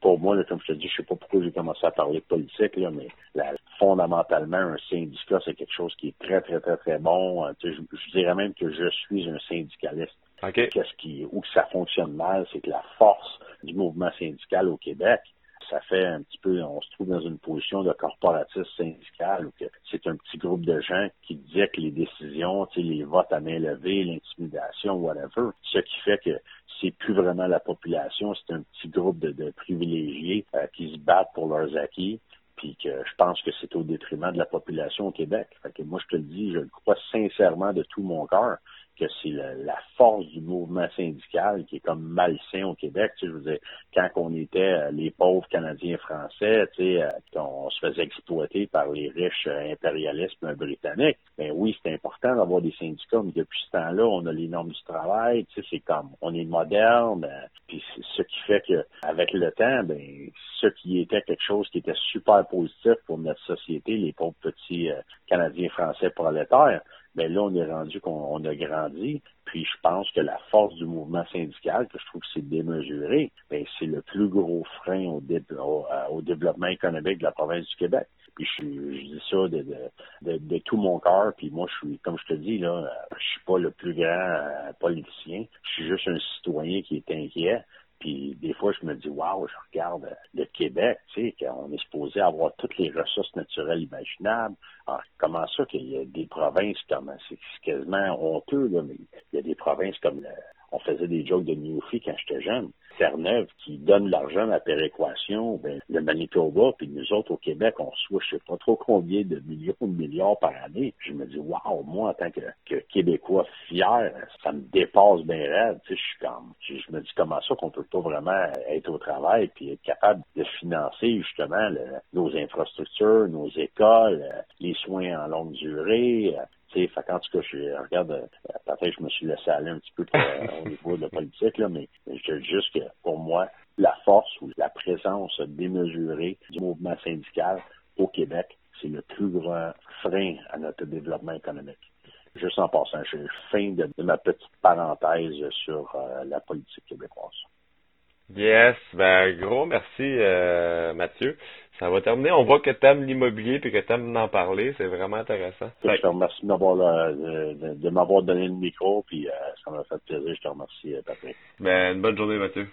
pour moi, là, comme je te dis, je sais pas pourquoi j'ai commencé à parler de politique, là, mais fondamentalement, un syndicat, c'est quelque chose qui est très, très, très, très bon. Euh, je, je, dirais même que je suis un syndicaliste. Qu'est-ce qui, où ça fonctionne mal, c'est que la force du mouvement syndical au Québec, ça fait un petit peu, on se trouve dans une position de corporatisme syndical où c'est un petit groupe de gens qui disaient que les décisions, les votes à main levée, l'intimidation, whatever, ce qui fait que c'est plus vraiment la population, c'est un petit groupe de, privilégiés euh, qui se battent pour leurs acquis puis que je pense que c'est au détriment de la population au Québec. Fait que moi, je te le dis, je le crois sincèrement de tout mon cœur que c'est la force du mouvement syndical qui est comme malsain au Québec. Tu sais, je veux dire, quand on était euh, les pauvres Canadiens français, tu sais, euh, on se faisait exploiter par les riches euh, impérialismes britanniques, ben oui, c'est important d'avoir des syndicats, mais depuis ce temps-là, on a les normes du travail, tu sais, c'est comme, on est moderne, puis ce qui fait que, avec le temps, ben, ce qui était quelque chose qui était super positif pour notre société, les pauvres petits Canadiens français prolétaires, mais ben là, on est rendu qu'on a grandi. Puis je pense que la force du mouvement syndical, que je trouve que c'est démesuré, ben, c'est le plus gros frein au, euh, au, développement économique de la province du Québec. Puis je, je dis ça de, de, de, tout mon cœur. Puis moi, je suis, comme je te dis, là, je suis pas le plus grand euh, politicien. Je suis juste un citoyen qui est inquiet. Puis des fois, je me dis, waouh, je regarde le Québec, tu sais, qu'on est supposé avoir toutes les ressources naturelles imaginables. Alors, comment ça qu'il y a des provinces comme, c'est quasiment honteux, là, mais il y a des provinces comme le, on faisait des jokes de Newfie quand j'étais jeune. Terre-Neuve qui donne l'argent à la péréquation, ben, le Manitoba, puis nous autres au Québec, on reçoit je sais pas trop combien de millions de milliards par année. Je me dis, waouh, moi, en tant que, Québécois fier, ça me dépasse bien raide. Tu sais, je suis comme, je, me dis comment ça qu'on peut pas vraiment être au travail puis être capable de financer justement nos infrastructures, nos écoles, les soins en longue durée, fait quand tout cas, je regarde, euh, peut-être je me suis laissé aller un petit peu euh, au niveau de la politique, là, mais je dis juste que pour moi, la force ou la présence démesurée du mouvement syndical au Québec, c'est le plus grand frein à notre développement économique. Juste en passant, je fin de, ma petite parenthèse sur euh, la politique québécoise. Yes, ben gros merci Mathieu. Ça va terminer. On voit que tu aimes l'immobilier et que tu aimes en parler. C'est vraiment intéressant. Je te remercie de, de, m'avoir donné le micro. Puis euh, ça m'a fait plaisir. Je te remercie, euh, Patrick. Ben, une bonne journée, Mathieu.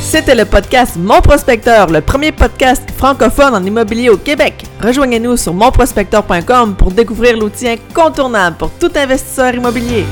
C'était le podcast Mon Prospecteur, le premier podcast francophone en immobilier au Québec. Rejoignez-nous sur monprospecteur.com pour découvrir l'outil incontournable pour tout investisseur immobilier.